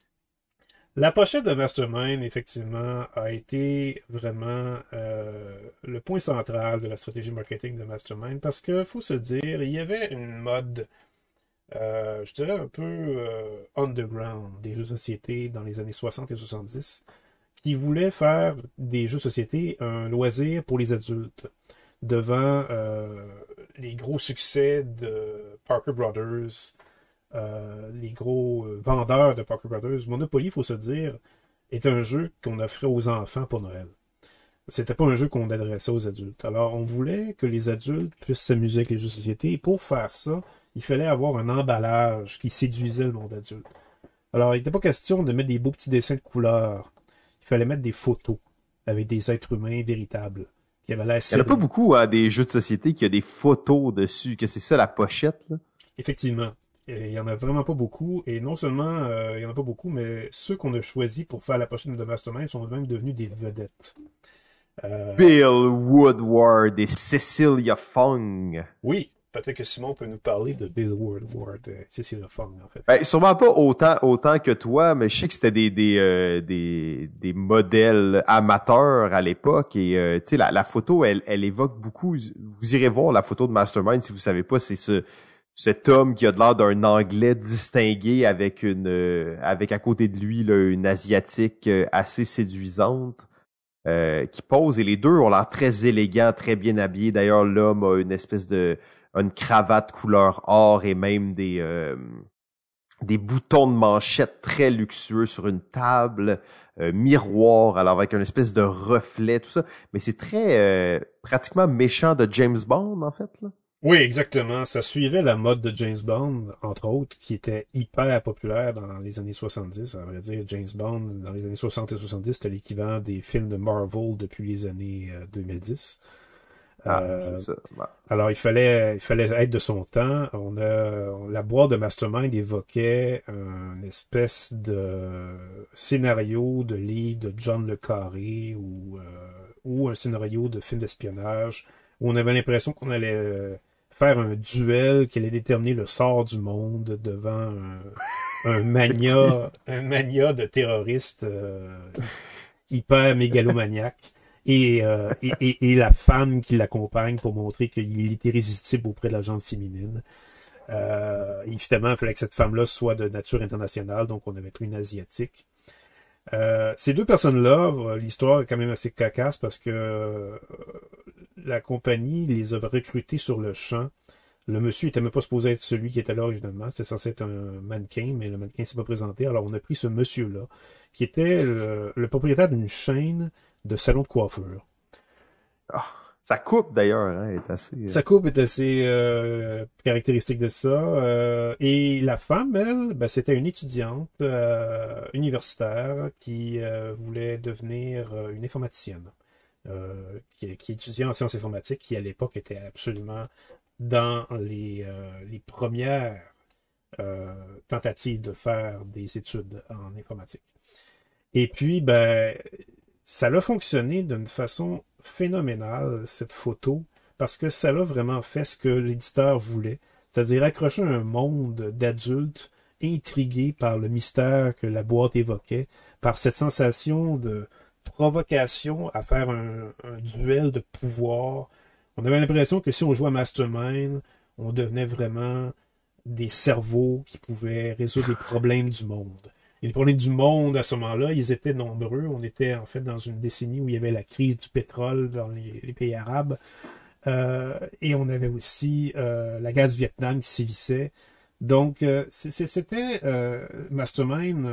La pochette de Mastermind, effectivement, a été vraiment euh, le point central de la stratégie marketing de Mastermind parce que, faut se dire, il y avait une mode, euh, je dirais un peu euh, underground des jeux de société dans les années 60 et 70 qui voulait faire des jeux de société un loisir pour les adultes devant les gros succès de Parker Brothers, euh, les gros euh, vendeurs de Parker Brothers, Monopoly, il faut se dire, est un jeu qu'on offrait aux enfants pour Noël. C'était pas un jeu qu'on adressait aux adultes. Alors, on voulait que les adultes puissent s'amuser avec les jeux de société. Et pour faire ça, il fallait avoir un emballage qui séduisait le monde adulte. Alors, il n'était pas question de mettre des beaux petits dessins de couleurs. Il fallait mettre des photos avec des êtres humains véritables. Il n'y en a pas beaucoup à hein, des jeux de société qui a des photos dessus, que c'est ça la pochette. Là. Effectivement. Il y en a vraiment pas beaucoup. Et non seulement euh, il y en a pas beaucoup, mais ceux qu'on a choisis pour faire la pochette de Mastermind sont même devenus des vedettes. Euh, Bill Woodward et Cecilia Fong. Oui, peut-être que Simon peut nous parler de Bill Ward. C'est c'est le fun, en fait. Ben, sûrement pas autant autant que toi, mais je sais que c'était des des, euh, des des modèles amateurs à l'époque et euh, tu sais la, la photo elle elle évoque beaucoup. Vous irez voir la photo de Mastermind si vous savez pas, c'est ce cet homme qui a de l'air d'un anglais distingué avec une euh, avec à côté de lui là, une asiatique assez séduisante. qui pose et les deux ont l'air très élégants, très bien habillés. D'ailleurs, l'homme a une espèce de une cravate couleur or et même des euh, des boutons de manchette très luxueux sur une table, euh, miroir, alors avec une espèce de reflet, tout ça. Mais c'est très euh, pratiquement méchant de James Bond, en fait. Là. Oui, exactement. Ça suivait la mode de James Bond, entre autres, qui était hyper populaire dans les années 70. À vrai dire, James Bond, dans les années 60 et 70, c'était l'équivalent des films de Marvel depuis les années 2010. Ah, euh, ça. Alors, il fallait, il fallait être de son temps. On a, la boîte de Mastermind évoquait un espèce de scénario de livre de John Le Carré ou, euh, ou un scénario de film d'espionnage où on avait l'impression qu'on allait euh, faire un duel qui allait déterminer le sort du monde devant un, un mania, un mania de terroristes hyper mégalomaniaque. Euh, et, et, et, la femme qui l'accompagne pour montrer qu'il est irrésistible auprès de la gente féminine. Euh, évidemment, il fallait que cette femme-là soit de nature internationale, donc on avait pris une asiatique. Euh, ces deux personnes-là, l'histoire est quand même assez cacasse parce que euh, la compagnie les a recrutés sur le champ. Le monsieur était même pas supposé être celui qui était là originalement. C'était censé être un mannequin, mais le mannequin s'est pas présenté. Alors on a pris ce monsieur-là, qui était le propriétaire d'une chaîne de salon de coiffure. Ah, sa coupe d'ailleurs hein, est assez. Euh, sa coupe est assez euh, caractéristique de ça. Euh, et la femme, elle, ben, c'était une étudiante universitaire qui voulait devenir une informaticienne, qui, qui étudiait en sciences informatiques, qui à l'époque était absolument dans les, les premières tentatives de faire des études en informatique. Et puis, ben, ça a fonctionné d'une façon phénoménale, cette photo, parce que ça a vraiment fait ce que l'éditeur voulait, c'est-à-dire accrocher un monde d'adultes intrigués par le mystère que la boîte évoquait, par cette sensation de provocation à faire un, duel de pouvoir. On avait l'impression que si on jouait à Mastermind, on devenait vraiment des cerveaux qui pouvaient résoudre les problèmes du monde. Et les problèmes du monde à ce moment-là, ils étaient nombreux. On était en fait dans une décennie où il y avait la crise du pétrole dans les, pays arabes. Euh, et on avait aussi euh, la guerre du Vietnam qui sévissait. Donc, euh, c'était Mastermind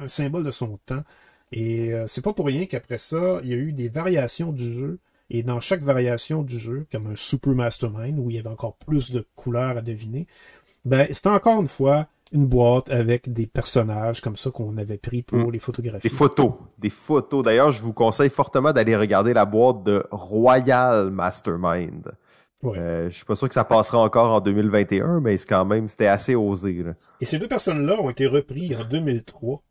un symbole de son temps. Et c'est pas pour rien qu'après ça, il y a eu des variations du jeu. Et dans chaque variation du jeu, comme un Super Mastermind, où il y avait encore plus de couleurs à deviner, ben, c'était encore une fois une boîte avec des personnages comme ça qu'on avait pris pour mm. les photographies. Des photos. Des photos. D'ailleurs, je vous conseille fortement d'aller regarder la boîte de Royal Mastermind. Ouais. Euh, je suis pas sûr que ça passera encore en 2021, mais c'est quand même, c'était assez osé. Et ces deux personnes-là ont été repris en 2003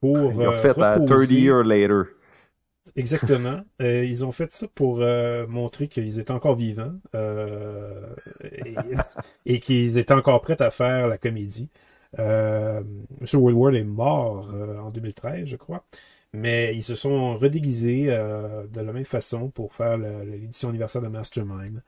pour Ils ont fait à 30 years later. Exactement. Euh, ils ont fait ça pour euh, montrer qu'ils étaient encore vivants euh, et, et qu'ils étaient encore prêts à faire la comédie. Euh, Monsieur Woodward est mort euh, en 2013, je crois. Mais ils se sont redéguisés euh, de la même façon pour faire l'édition anniversaire de Mastermind.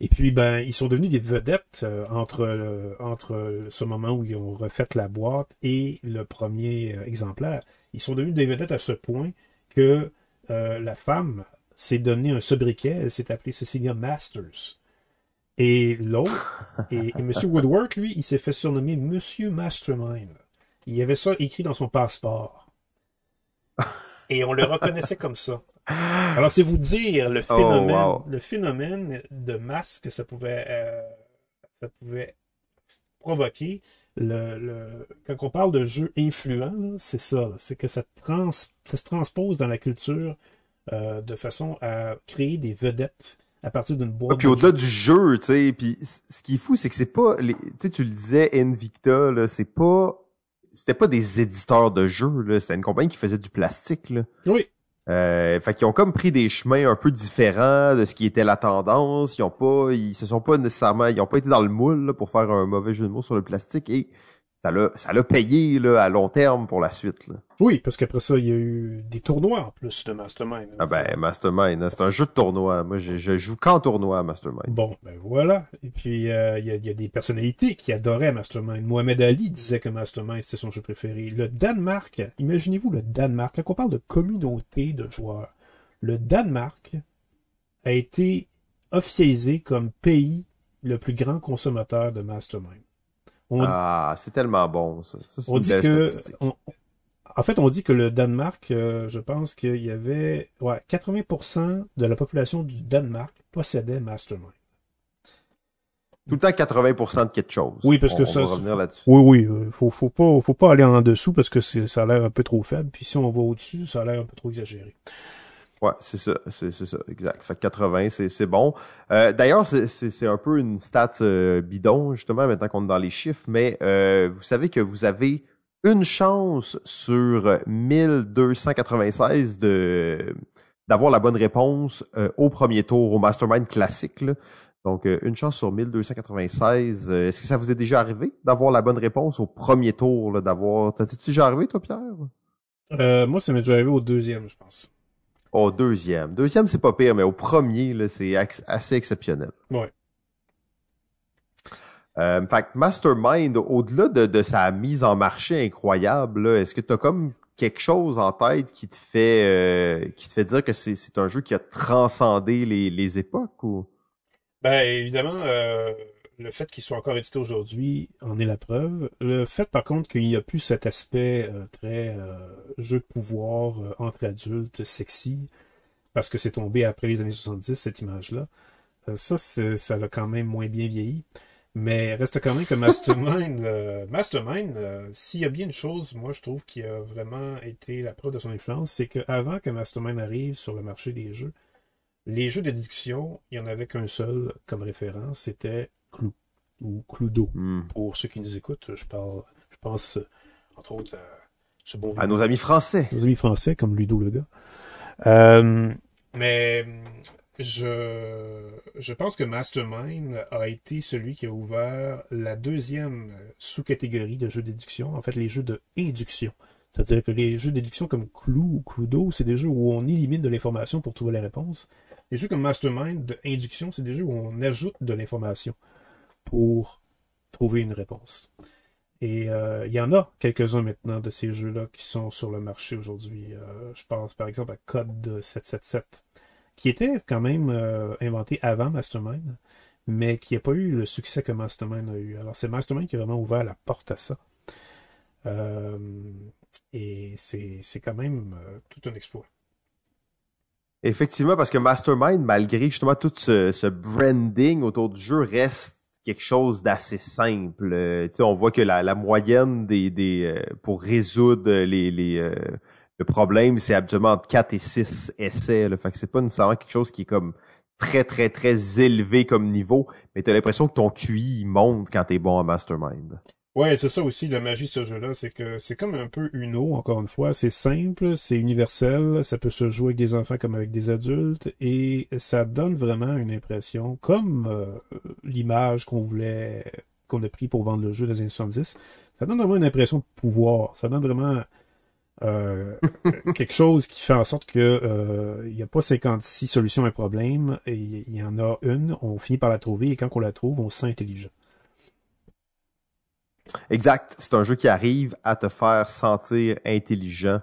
Et puis, ben, ils sont devenus des vedettes euh, entre, entre ce moment où ils ont refait la boîte et le premier exemplaire. Ils sont devenus des vedettes à ce point que la femme s'est donné un sobriquet. Elle s'est appelée Cecilia Masters. Et l'autre, et, et M. Woodward, lui, il s'est fait surnommer Monsieur Mastermind. Il y avait ça écrit dans son passeport. Et on le reconnaissait comme ça. Alors, c'est vous dire le oh, phénomène, le phénomène de masse que ça pouvait, euh, ça pouvait provoquer. Le, le, quand on parle de jeu influent, c'est ça. C'est que ça, trans, ça se transpose dans la culture euh, de façon à créer des vedettes à partir d'une boîte. puis au-delà du jeu, tu sais, puis ce qui est fou, c'est que c'est pas, tu sais, tu le disais, Invicta, là, c'est pas, c'était pas des éditeurs de jeux, là, c'était une compagnie qui faisait du plastique, là. Oui. Euh, fait qu'ils ont comme pris des chemins un peu différents de ce qui était la tendance. Ils ont pas, ils se sont pas nécessairement, ils ont pas été dans le moule là, pour faire un mauvais jeu de mots sur le plastique et ça l'a, ça l'a payé là, à long terme pour la suite. Là. Oui, parce qu'après ça, il y a eu des tournois en plus de Mastermind. Ah ben Mastermind, hein, c'est un jeu de tournoi. Moi, je, je joue qu'en tournoi à Mastermind. Bon, ben voilà. Et puis euh, il y, a, y, a, des personnalités qui adoraient Mastermind. Mohamed Ali disait que Mastermind c'était son jeu préféré. Le Danemark, imaginez-vous le Danemark. Quand on parle de communauté de joueurs, le Danemark a été officialisé comme pays le plus grand consommateur de Mastermind. On ah, c'est tellement bon, ça. ça on dit que, on, en fait, on dit que le Danemark, euh, je pense qu'il y avait, ouais, 80% de la population du Danemark possédait Mastermind. Tout le temps 80% de quelque chose. Oui, parce que ça. On va revenir là-dessus. Oui, oui. euh, Faut, faut pas, faut pas aller en dessous parce que ça a l'air un peu trop faible. Puis si on va au-dessus, ça a l'air un peu trop exagéré. Ouais, c'est ça, c'est ça, exact. Ça fait 80, c'est bon. Euh, D'ailleurs, c'est un peu une stat euh, bidon justement maintenant qu'on est dans les chiffres, mais euh, vous savez que vous avez une chance sur 1296 de d'avoir la bonne réponse au premier tour au Mastermind classique. Donc, une chance sur 1296. Euh, Est-ce que ça vous est déjà arrivé d'avoir la bonne réponse au premier tour, d'avoir... T'as-tu déjà arrivé, toi, Pierre? Moi, ça m'est déjà arrivé au deuxième, je pense. Au deuxième. Deuxième, c'est pas pire, mais au premier, là, c'est assez exceptionnel. Ouais. Euh, fait que Mastermind, au-delà de, de, sa mise en marché incroyable, est-ce que tu as comme quelque chose en tête qui te fait euh, qui te fait dire que c'est un jeu qui a transcendé les, les époques ou? Ben évidemment, euh, le fait qu'il soit encore édité aujourd'hui en est la preuve. Le fait par contre qu'il n'y a plus cet aspect euh, très euh, jeu de pouvoir entre adultes, sexy, parce que c'est tombé après les années 70, cette image-là. ça, ça l'a quand même moins bien vieilli. Mais reste quand même que Mastermind, euh, Mastermind, euh, s'il y a bien une chose, moi je trouve qui a vraiment été la preuve de son influence, c'est qu'avant que Mastermind arrive sur le marché des jeux, les jeux de déduction, il n'y en avait qu'un seul comme référence, c'était Clou ou Cluedo. Mm. Pour ceux qui nous écoutent, je parle, je pense entre autres à ce bon à nos amis français, nos amis français comme Ludo le gars. Euh, mais je, je pense que Mastermind a été celui qui a ouvert la deuxième sous-catégorie de jeux d'éduction, en fait les jeux de induction. C'est-à-dire que les jeux d'éduction comme Clou ou Cluedo, c'est des jeux où on élimine de l'information pour trouver la réponse. Les jeux comme Mastermind de induction, c'est des jeux où on ajoute de l'information pour trouver une réponse. Et euh, il y en a quelques-uns maintenant de ces jeux-là qui sont sur le marché aujourd'hui. Euh, je pense par exemple à Code 777 qui était quand même euh, inventé avant Mastermind, mais qui n'a pas eu le succès que Mastermind a eu. Alors c'est Mastermind qui a vraiment ouvert la porte à ça. Et c'est quand même tout un exploit. Effectivement, parce que Mastermind, malgré justement tout ce branding autour du jeu, reste quelque chose d'assez simple. Euh, on voit que la, la moyenne des, des euh, pour résoudre les, les euh, le problème, c'est habituellement entre 4 et 6 essais. Là. Fait que c'est pas nécessairement quelque chose qui est comme très, très, très élevé comme niveau, mais t'as l'impression que ton QI monte quand t'es bon à Mastermind. Ouais, c'est ça aussi, la magie de ce jeu-là, c'est que c'est comme un peu Uno, encore une fois. C'est simple, c'est universel, ça peut se jouer avec des enfants comme avec des adultes, et ça donne vraiment une impression, comme euh, l'image qu'on voulait, qu'on a pris pour vendre le jeu des années 70, ça donne vraiment une impression de pouvoir. Ça donne vraiment euh, quelque chose qui fait en sorte que euh, il n'y a pas 56 solutions à un problème, il y en a une, on finit par la trouver, et quand on la trouve, on se sent intelligent. Exact. C'est un jeu qui arrive à te faire sentir intelligent.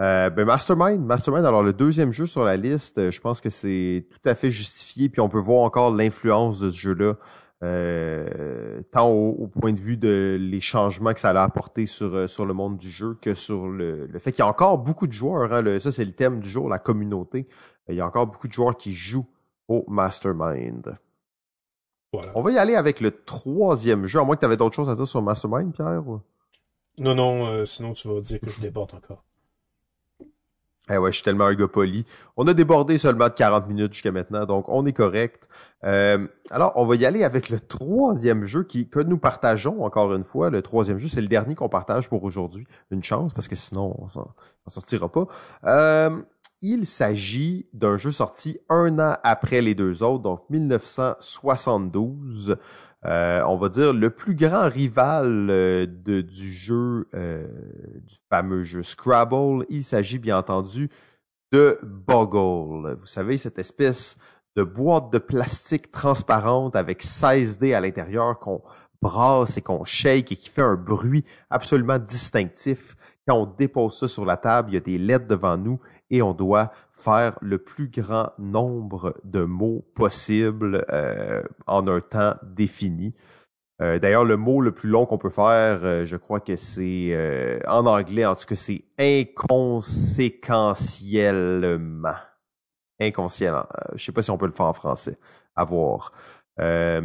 Euh, ben Mastermind, Mastermind, alors le deuxième jeu sur la liste, je pense que c'est tout à fait justifié, puis on peut voir encore l'influence de ce jeu-là, euh, tant au, point de vue de les changements que ça a apporté sur, le monde du jeu que sur le, fait qu'il y a encore beaucoup de joueurs. Hein, ça, c'est le thème du jour, la communauté. Il y a encore beaucoup de joueurs qui jouent au Mastermind. Voilà. On va y aller avec le troisième jeu, à moins que tu avais d'autres choses à dire sur Mastermind, Pierre. Ou... Non, non, euh, sinon tu vas dire que je déborde encore. Eh ouais, je suis tellement un gars poli. On a débordé seulement de 40 minutes jusqu'à maintenant, donc on est correct. Euh, alors, on va y aller avec le troisième jeu qui, que nous partageons encore une fois. Le troisième jeu, c'est le dernier qu'on partage pour aujourd'hui. Une chance, parce que sinon, on s'en sortira pas. Euh, il s'agit d'un jeu sorti un an après les deux autres, donc 1972. Euh, on va dire le plus grand rival euh, du jeu, euh, du fameux jeu Scrabble. Il s'agit bien entendu de Boggle. Vous savez, cette espèce de boîte de plastique transparente avec 16 dés à l'intérieur qu'on brasse et qu'on shake et qui fait un bruit absolument distinctif. Quand on dépose ça sur la table, il y a des lettres devant nous et on doit faire le plus grand nombre de mots possible euh, en un temps défini. Euh, d'ailleurs, le mot le plus long qu'on peut faire, euh, je crois que c'est en anglais, en tout cas, c'est inconséquentiellement. Inconscient. je sais pas si on peut le faire en français. À voir. la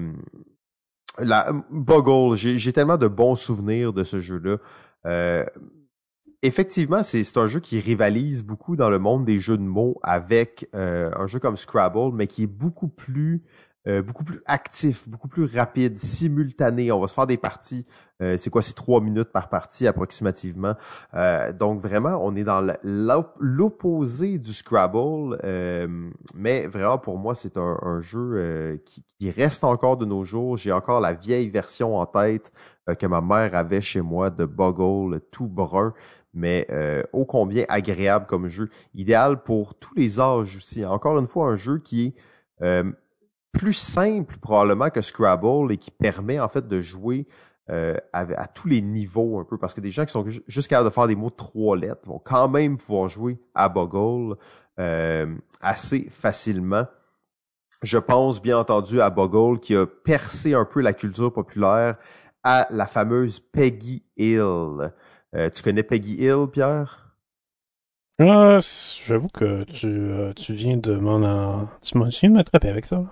Boggle, j'ai tellement de bons souvenirs de ce jeu-là effectivement, c'est un jeu qui rivalise beaucoup dans le monde des jeux de mots avec euh, un jeu comme Scrabble, mais qui est beaucoup plus euh, beaucoup plus actif, beaucoup plus rapide, simultané. On va se faire des parties. Euh, c'est quoi, c'est trois minutes par partie approximativement. donc vraiment, on est dans l'opposé du Scrabble, mais vraiment pour moi, c'est un, jeu qui, qui, reste encore de nos jours. J'ai encore la vieille version en tête que ma mère avait chez moi de Boggle, tout brun mais euh, ô combien agréable comme jeu. Idéal pour tous les âges aussi. Encore une fois, un jeu qui est euh, plus simple probablement que Scrabble et qui permet en fait de jouer euh, à, tous les niveaux un peu. Parce que des gens qui sont juste capables de faire des mots de trois lettres vont quand même pouvoir jouer à Boggle assez facilement. Je pense bien entendu à Boggle qui a percé un peu la culture populaire à la fameuse Peggy Hill. Euh, tu connais Peggy Hill, Pierre? Ah, j'avoue que tu, euh, tu viens de m'en... Tu m'as de m'attraper avec ça.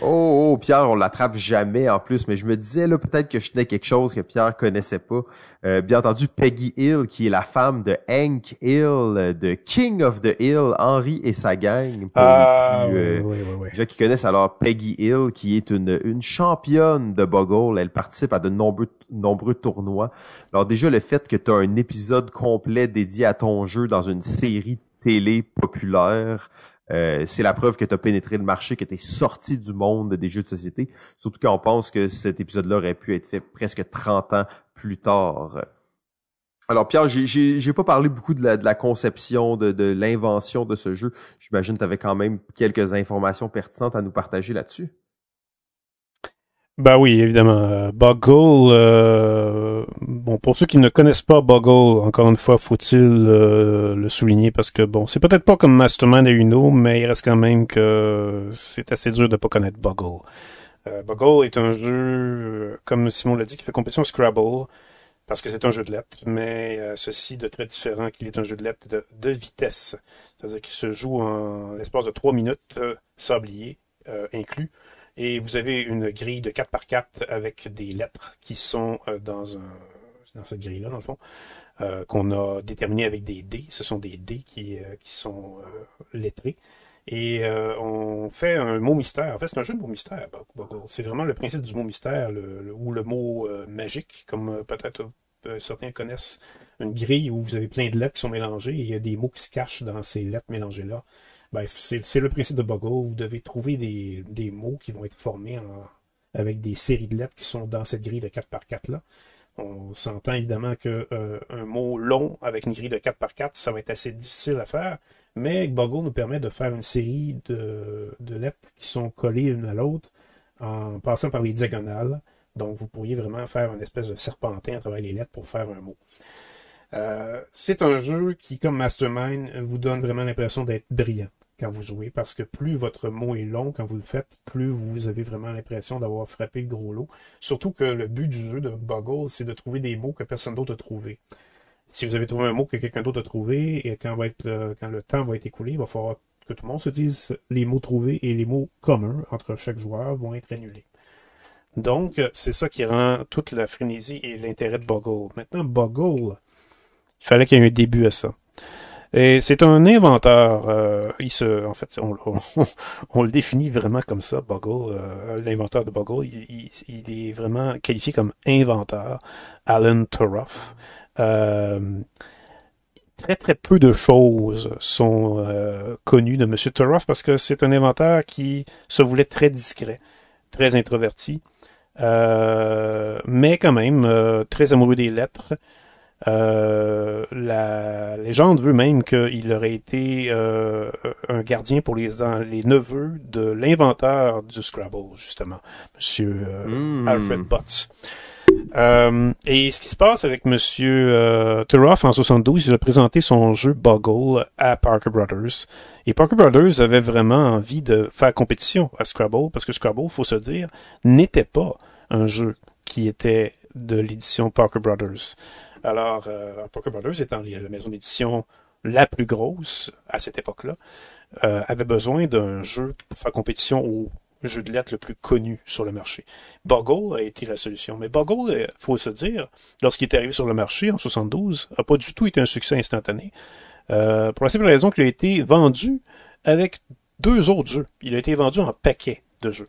Oh, oh, Pierre, on l'attrape jamais en plus, mais je me disais là peut-être que je tenais quelque chose que Pierre connaissait pas. Euh, bien entendu, Peggy Hill, qui est la femme de Hank Hill, de King of the Hill, Henry et sa gang. Pour ah, les plus, oui, oui, oui, qui connaissent alors Peggy Hill, qui est une, une championne de Boggle. Elle participe à de nombreux, nombreux tournois. Alors déjà, le fait que tu as un épisode complet dédié à ton jeu dans une série télé populaire, euh, c'est la preuve que tu as pénétré le marché, que tu es sorti du monde des jeux de société. Surtout quand on pense que cet épisode-là aurait pu être fait presque 30 ans plus tard. Alors Pierre, j'ai pas parlé beaucoup de la, conception, de, de l'invention de ce jeu. J'imagine que tu avais quand même quelques informations pertinentes à nous partager là-dessus. Bah oui, évidemment. Boggle, euh, bon, pour ceux qui ne connaissent pas Boggle, encore une fois, faut-il euh, le souligner parce que bon, c'est peut-être pas comme Mastermind et Uno, mais il reste quand même que c'est assez dur de pas connaître Boggle. Euh, Boggle est un jeu, comme Simon l'a dit, qui fait compétition Scrabble parce que c'est un jeu de lettres, mais ceci de très différent qu'il est un jeu de lettres de, de vitesse. C'est-à-dire qu'il se joue en l'espace de trois minutes, sablier inclus et vous avez une grille de 4 par 4 avec des lettres qui sont euh, dans, cette grille-là, dans le fond, euh, qu'on a déterminé avec des dés. Ce sont des dés qui, euh, sont lettrés. Et on fait un mot mystère. En fait, c'est un jeu de mot mystère. C'est vraiment le principe du mot mystère ou le mot magique, comme peut-être certains connaissent une grille où vous avez plein de lettres qui sont mélangées et il y a des mots qui se cachent dans ces lettres mélangées-là. Ben, c'est le principe de Boggle. Vous devez trouver des, mots qui vont être formés avec des séries de lettres qui sont dans cette grille de 4 par 4 là. On s'entend évidemment que euh, un mot long avec une grille de 4 par 4 ça va être assez difficile à faire, mais Boggle nous permet de faire une série de, de lettres qui sont collées l'une à l'autre en passant par les diagonales. Donc, vous pourriez vraiment faire une espèce de serpentin à travers les lettres pour faire un mot. Euh, c'est un jeu qui, comme Mastermind, vous donne vraiment l'impression d'être brillant quand vous jouez, parce que plus votre mot est long quand vous le faites, plus vous avez vraiment l'impression d'avoir frappé le gros lot. Surtout que le but du jeu de Boggle, c'est de trouver des mots que personne d'autre a trouvé. Si vous avez trouvé un mot que quelqu'un d'autre a trouvé, et quand, va être, euh, quand le temps va être écoulé, il va falloir que tout le monde se dise les mots trouvés et les mots communs entre chaque joueur vont être annulés. Donc, c'est ça qui rend toute la frénésie et l'intérêt de Boggle. Maintenant, Boggle, il fallait qu'il y ait un début à ça. Et c'est un inventeur. Euh, il se, en fait, on, le définit vraiment comme ça, Boggle, euh, l'inventeur de Boggle. Il, est vraiment qualifié comme inventeur, Alan Turoff. Euh, très très peu de choses sont euh, connues de M. Turoff parce que c'est un inventeur qui se voulait très discret, très introverti, euh, mais quand même euh, très amoureux des lettres. Euh, la légende veut même qu'il aurait été euh, un gardien pour les, les neveux de l'inventeur du Scrabble, justement, Monsieur euh, Mm. Alfred Butts. Euh, et ce qui se passe avec Monsieur euh, Turoff en 72, il a présenté son jeu Boggle à Parker Brothers. Et Parker Brothers avait vraiment envie de faire compétition à Scrabble, parce que Scrabble, faut se dire, n'était pas un jeu qui était de l'édition Parker Brothers. Alors, euh, Parker Brothers étant la maison d'édition la plus grosse à cette époque-là, euh, avait besoin d'un jeu pour faire compétition au jeu de lettres le plus connu sur le marché. Boggle a été la solution. Mais Boggle, euh, faut se dire, lorsqu'il est arrivé sur le marché en 72, a pas du tout été un succès instantané. Euh, pour la simple raison qu'il a été vendu avec deux autres jeux. Il a été vendu en paquet de jeux.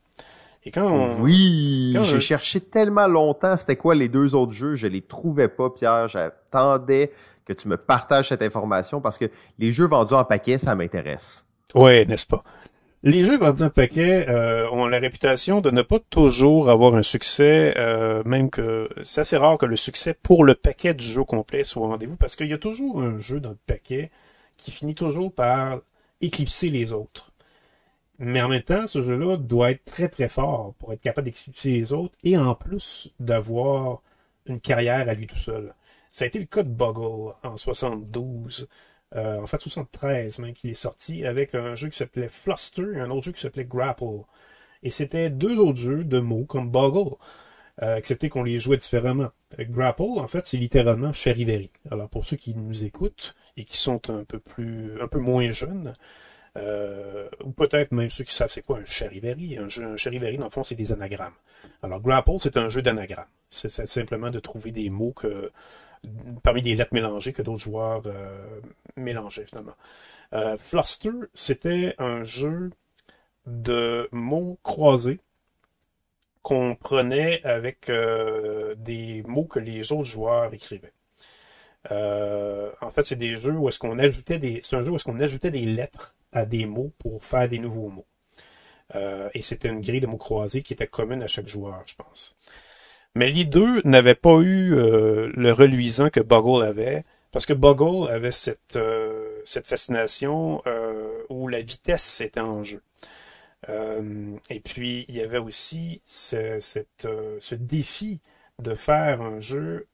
Et quand on... Oui, j'ai je- cherché tellement longtemps c'était quoi les deux autres jeux, je les trouvais pas, Pierre. J'attendais que tu me partages cette information parce que les jeux vendus en paquet, ça m'intéresse. Ouais, n'est-ce pas? Les jeux vendus en paquet euh, ont la réputation de ne pas toujours avoir un succès, euh, même que c'est assez rare que le succès pour le paquet du jeu complet soit au rendez-vous, parce qu'il y a toujours un jeu dans le paquet qui finit toujours par éclipser les autres. Mais en même temps, ce jeu-là doit être très très fort pour être capable d'éclipser les autres et en plus d'avoir une carrière à lui tout seul. Ça a été le cas de Boggle en 72 euh, en fait 73 même qu'il est sorti avec un jeu qui s'appelait Fluster et un autre jeu qui s'appelait Grapple. Et c'était deux autres jeux de mots comme Boggle, euh, excepté qu'on les jouait différemment. Grapple, en fait, c'est littéralement charivari. Alors pour ceux qui nous écoutent et qui sont un peu plus, un peu moins jeunes, euh, ou peut-être même ceux qui savent c'est quoi un charivari. Un, dans le fond, c'est des anagrammes. Alors Grapple, c'est un jeu d'anagrammes. C'est c'est simplement de trouver des mots que parmi des lettres mélangées que d'autres joueurs euh, mélangeaient finalement. Euh, Fluster, c'était un jeu de mots croisés qu'on prenait avec euh, des mots que les autres joueurs écrivaient. Euh, en fait, c'est des jeux où est-ce qu'on ajoutait des, c'est un jeu où est-ce qu'on ajoutait des lettres à des mots pour faire des nouveaux mots. Euh, et c'était une grille de mots croisés qui était commune à chaque joueur, je pense. Mais les deux n'avaient pas eu euh, le reluisant que Boggle avait, parce que Boggle avait cette, euh, cette fascination où la vitesse était en jeu. Et puis, il y avait aussi ce, cette, ce défi de faire un jeu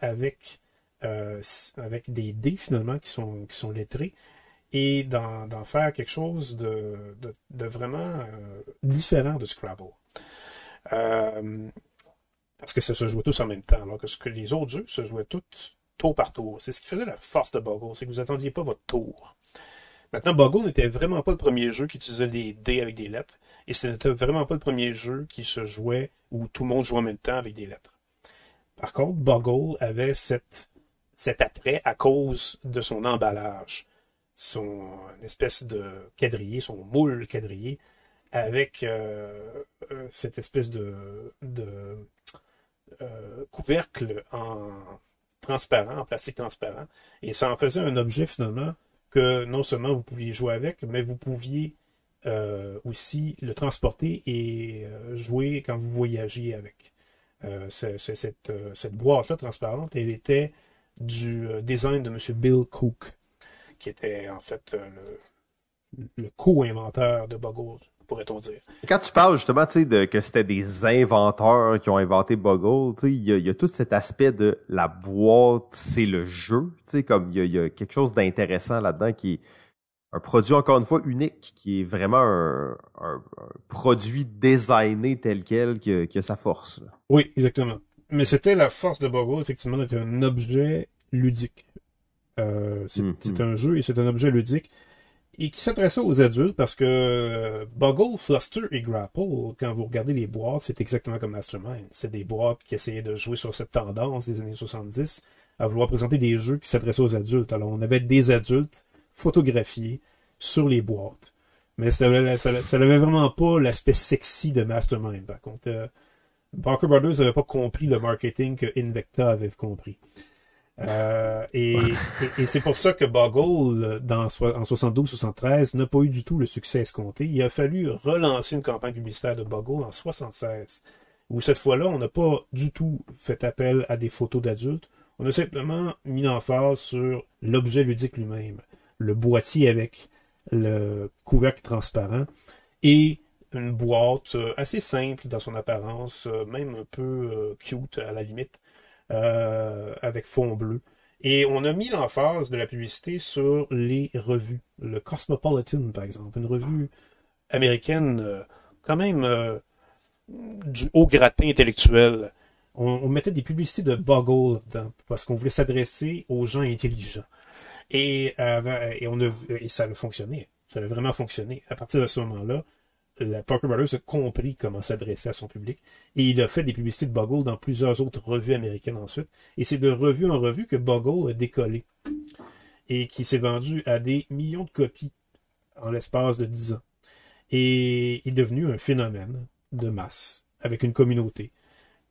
avec, avec des dés, finalement, qui sont, qui sont lettrés, et d'en faire quelque chose de, vraiment euh, différent de Scrabble. Euh, parce que ça se jouait tous en même temps, alors que, ce que les autres jeux se jouaient tous tour par tour. C'est ce qui faisait la force de Boggle, c'est que vous attendiez pas votre tour. Maintenant, Boggle n'était vraiment pas le premier jeu qui utilisait des dés avec des lettres, et ce n'était vraiment pas le premier jeu qui se jouait où tout le monde jouait en même temps avec des lettres. Par contre, Boggle avait cet attrait à cause de son emballage, son espèce de quadrillé, son moule quadrillé, avec euh, euh, cette espèce de, euh, couvercle en transparent, en plastique transparent, et ça en faisait un objet finalement que non seulement vous pouviez jouer avec, mais vous pouviez aussi le transporter et jouer quand vous voyagiez avec. Cette, cette boîte-là transparente, elle était du design de M. Bill Cook, qui était en fait euh, le, le co-inventeur de Boggle, pourrait-on dire. Quand tu parles justement, de que c'était des inventeurs qui ont inventé Boggle, il y a, il y a tout cet aspect de la boîte, c'est le jeu, tu sais, comme il y a, il y a quelque chose d'intéressant là-dedans qui est un produit encore une fois unique, qui est vraiment un, un- un produit designé tel quel qui a, qui a sa force. là. Oui, exactement. Mais c'était la force de Boggle, effectivement, d'être un objet ludique. Euh, c'est Mhm. c'est un jeu et c'est un objet ludique et qui s'adressait aux adultes parce que euh, Boggle, Fluster et Grapple, quand vous regardez les boîtes, c'est exactement comme Mastermind. C'est des boîtes qui essayaient de jouer sur cette tendance des années 70 à vouloir présenter des jeux qui s'adressaient aux adultes. Alors, on avait des adultes photographiés sur les boîtes. Mais ça n'avait vraiment pas l'aspect sexy de Mastermind. Par contre, euh, Barker Brothers n'avait pas compris le marketing que Invecta avait compris. Euh, et, et, et c'est pour ça que Boggle, dans, en 72-73, n'a pas eu du tout le succès escompté. Il a fallu relancer une campagne publicitaire de Boggle en 76, où cette fois-là, on n'a pas du tout fait appel à des photos d'adultes. On a simplement mis l'emphase sur l'objet ludique lui-même, le boîtier avec le couvercle transparent et une boîte euh, assez simple dans son apparence, euh, même un peu cute à la limite, avec fond bleu. Et on a mis l'emphase de la publicité sur les revues. Le Cosmopolitan, par exemple, une revue américaine quand même du haut gratin intellectuel. On, mettait des publicités de Boggle dedans parce qu'on voulait s'adresser aux gens intelligents. Et, et, on a, et ça a fonctionné. Ça a vraiment fonctionné. À partir de ce moment-là, la Parker Brothers a compris comment s'adresser à son public et il a fait des publicités de Boggle dans plusieurs autres revues américaines ensuite. Et c'est de revue en revue que Boggle a décollé et qui s'est vendu à des millions de copies en l'espace de dix ans. Et est devenu un phénomène de masse avec une communauté.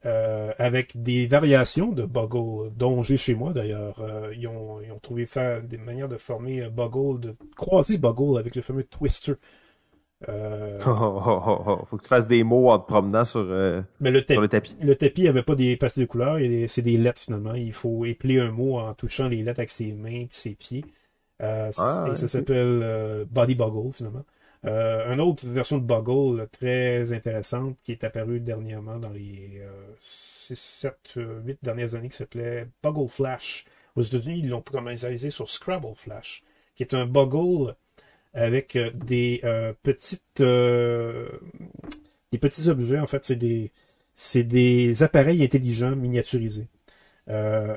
Euh, avec des variations de Boggle, dont j'ai chez moi d'ailleurs. Euh, ils, ont, trouvé faire des manières de former Boggle, de croiser Boggle avec le fameux Twister, euh... Oh, oh, oh, Faut que tu fasses des mots en te promenant sur, euh, Mais le, sur le tapis. Le tapis n'avait pas des pastilles de couleurs, c'est des lettres finalement. Il faut épeler un mot en touchant les lettres avec ses mains et ses pieds. Euh, ah, et ça s'appelle euh, Body Boggle finalement. Une autre version de Boggle très intéressante qui est apparue dernièrement dans les 6, 7, 8 dernières années qui s'appelait Boggle Flash. Aux États-Unis, ils l'ont commercialisé sur Scrabble Flash, qui est un Boggle avec euh, des euh, petites euh, des petits objets. En fait, c'est des c'est des appareils intelligents miniaturisés.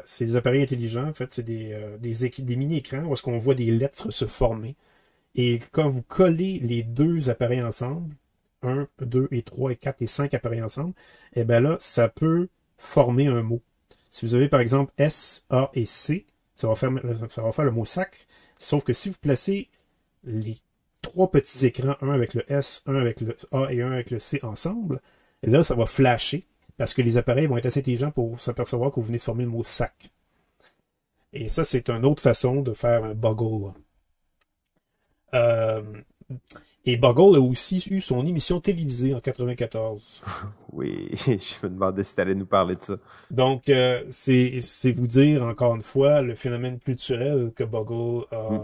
ces appareils intelligents, en fait, c'est des, des, mini-écrans où est-ce qu'on voit des lettres se former. Et quand vous collez les deux appareils ensemble, 1, 2 et 3 et 4 et 5 appareils ensemble, eh bien là, ça peut former un mot. Si vous avez par exemple S, A et C, ça va faire, ça va faire le mot sac. Sauf que si vous placez les trois petits écrans, un avec le S, un avec le A et un avec le C ensemble, et là, ça va flasher parce que les appareils vont être assez intelligents pour s'apercevoir que vous venez de former le mot sac. Et ça, c'est une autre façon de faire un Boggle. Euh, et Boggle a aussi eu son émission télévisée en 94. Oui, je me demandais si tu allais nous parler de ça. Donc, euh, c'est vous dire, encore une fois, le phénomène culturel que Boggle a, mm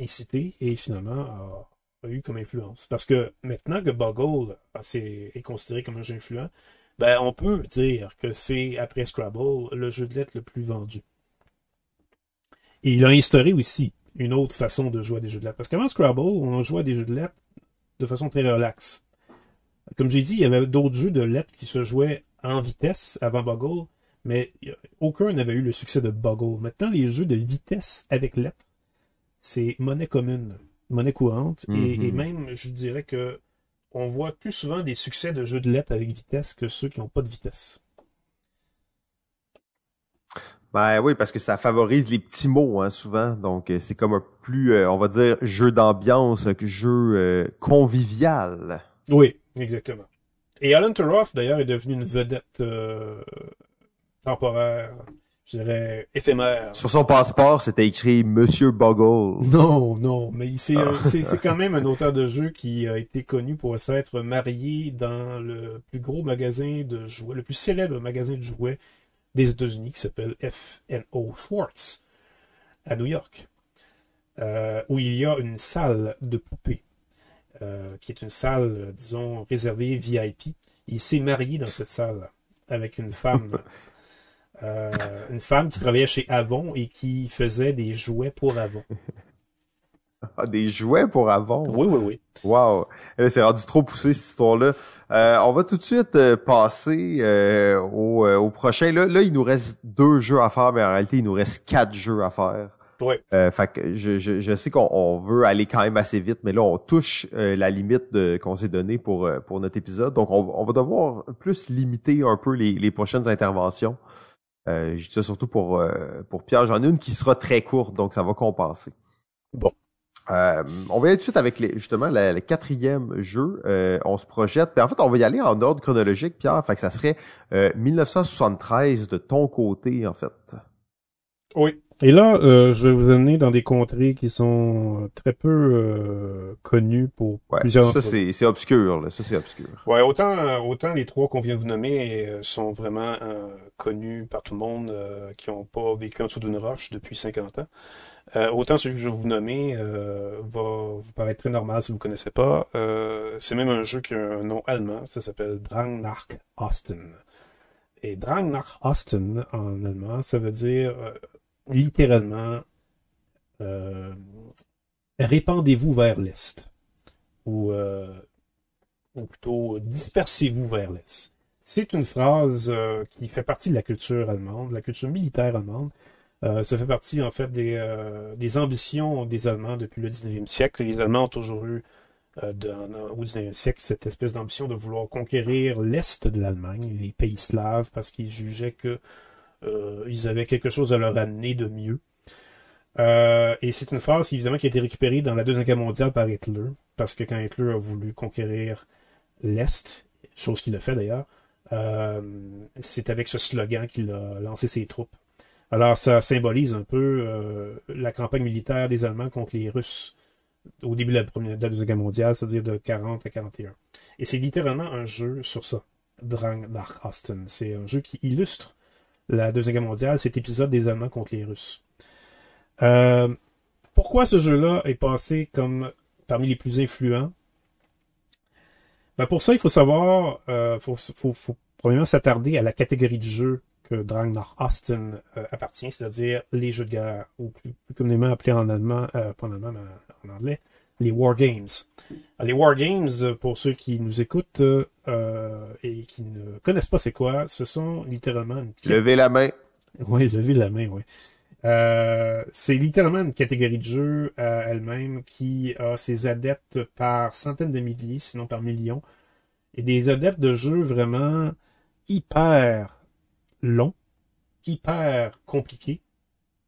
incité et finalement a, eu comme influence. Parce que maintenant que Boggle est, considéré comme un jeu influent, ben, on peut dire que c'est, après Scrabble, le jeu de lettres le plus vendu. Et il a instauré aussi une autre façon de jouer à des jeux de lettres. Parce qu'avant Scrabble, on jouait à des jeux de lettres de façon très relaxe. Comme j'ai dit, il y avait d'autres jeux de lettres qui se jouaient en vitesse avant Boggle, mais aucun n'avait eu le succès de Boggle. Maintenant, les jeux de vitesse avec lettres c'est monnaie commune, monnaie courante, et, mhm. même, je dirais que on voit plus souvent des succès de jeux de lettres avec vitesse que ceux qui n'ont pas de vitesse. Ben oui, parce que ça favorise les petits mots, hein, souvent. Donc, euh, c'est comme un plus, euh, on va dire, jeu d'ambiance que jeu euh, convivial. Oui, exactement. Et Alan Turoff, d'ailleurs, est devenu une vedette temporaire je dirais, éphémère. Sur son passeport, c'était écrit Monsieur Boggle. Non, non, mais c'est c'est quand même un auteur de jeu qui a été connu pour s'être marié dans le plus gros magasin de jouets, le plus célèbre magasin de jouets des États-Unis qui s'appelle FNO Schwartz à New York, euh, où il y a une salle de poupées, euh, qui est une salle, disons, réservée VIP. Il s'est marié dans cette salle avec une femme Euh, une femme qui travaillait chez Avon et qui faisait des jouets pour Avon. Ah, des jouets pour Avon? Oui, oui, oui. Wow. C'est rendu trop poussé, cette histoire-là. Euh, on va tout de suite euh, passer au, au, prochain. Là, là, il nous reste deux jeux à faire, mais en réalité, il nous reste quatre jeux à faire. Oui. fait que je, je, je sais qu'on veut aller quand même assez vite, mais là, on touche la limite qu'on s'est donnée pour, pour notre épisode. Donc, on, on, va devoir plus limiter un peu les, les prochaines interventions. Euh, je dis ça surtout pour, euh, pour Pierre. J'en ai une qui sera très courte, donc ça va compenser. Bon. Euh, on va aller tout de suite avec les, justement le, le quatrième jeu. Euh, on se projette. Puis en fait, on va y aller en ordre chronologique, Pierre. Fait que ça serait euh, 1973 de ton côté, en fait. Oui. Et là, euh, je vais vous amener dans des contrées qui sont très peu euh, connues pour Ouais, plusieurs ça c'est c'est obscur, là. Ça c'est obscur. Ouais, autant, euh, autant les trois qu'on vient de vous nommer euh, sont vraiment euh, connus par tout le monde euh, qui n'ont pas vécu en dessous d'une roche depuis 50 ans. Euh, autant celui que je vais vous nommer euh, va vous paraître très normal si vous ne connaissez pas. Euh, c'est même un jeu qui a un nom allemand, ça s'appelle Drang nach Osten. Et Drang nach Osten en allemand, ça veut dire euh, littéralement euh, répandez-vous vers l'est. Ou euh, ou plutôt dispersez-vous vers l'Est. C'est une phrase euh, qui fait partie de la culture allemande, de la culture militaire allemande. Ça fait partie en fait des, ambitions des Allemands depuis le 19e siècle. Les Allemands ont toujours eu au 19e siècle cette espèce d'ambition de vouloir conquérir l'Est de l'Allemagne, les pays slaves, parce qu'ils jugeaient que euh, ils avaient quelque chose à leur amener de mieux. Euh, et c'est une phrase évidemment qui a été récupérée dans la Deuxième Guerre mondiale par Hitler, parce que quand Hitler a voulu conquérir l'Est, chose qu'il a fait d'ailleurs, euh, c'est avec ce slogan qu'il a lancé ses troupes. Alors ça symbolise un peu la campagne militaire des Allemands contre les Russes au début de la, première, Deuxième Guerre mondiale, c'est-à-dire de 40 à 41. Et c'est littéralement un jeu sur ça, Drang nach Osten. C'est un jeu qui illustre la Deuxième Guerre mondiale, cet épisode des Allemands contre les Russes. Euh, pourquoi ce jeu-là est passé comme parmi les plus influents? Ben pour ça, il faut savoir, euh, faut, faut, faut premièrement s'attarder à la catégorie de jeu que Drang nach Osten euh, appartient, c'est-à-dire les jeux de guerre, ou plus, plus communément appelés en allemand, euh, pas en allemand, mais en anglais, les War Games. Alors, les War Games, euh, pour ceux qui nous écoutent euh, et qui ne connaissent pas c'est quoi, ce sont littéralement une Levez la main. oui, lever la main, oui. Euh, c'est littéralement une catégorie de jeu euh, elle-même qui a ses adeptes par centaines de milliers, sinon par millions, et des adeptes de jeux vraiment hyper longs, hyper compliqués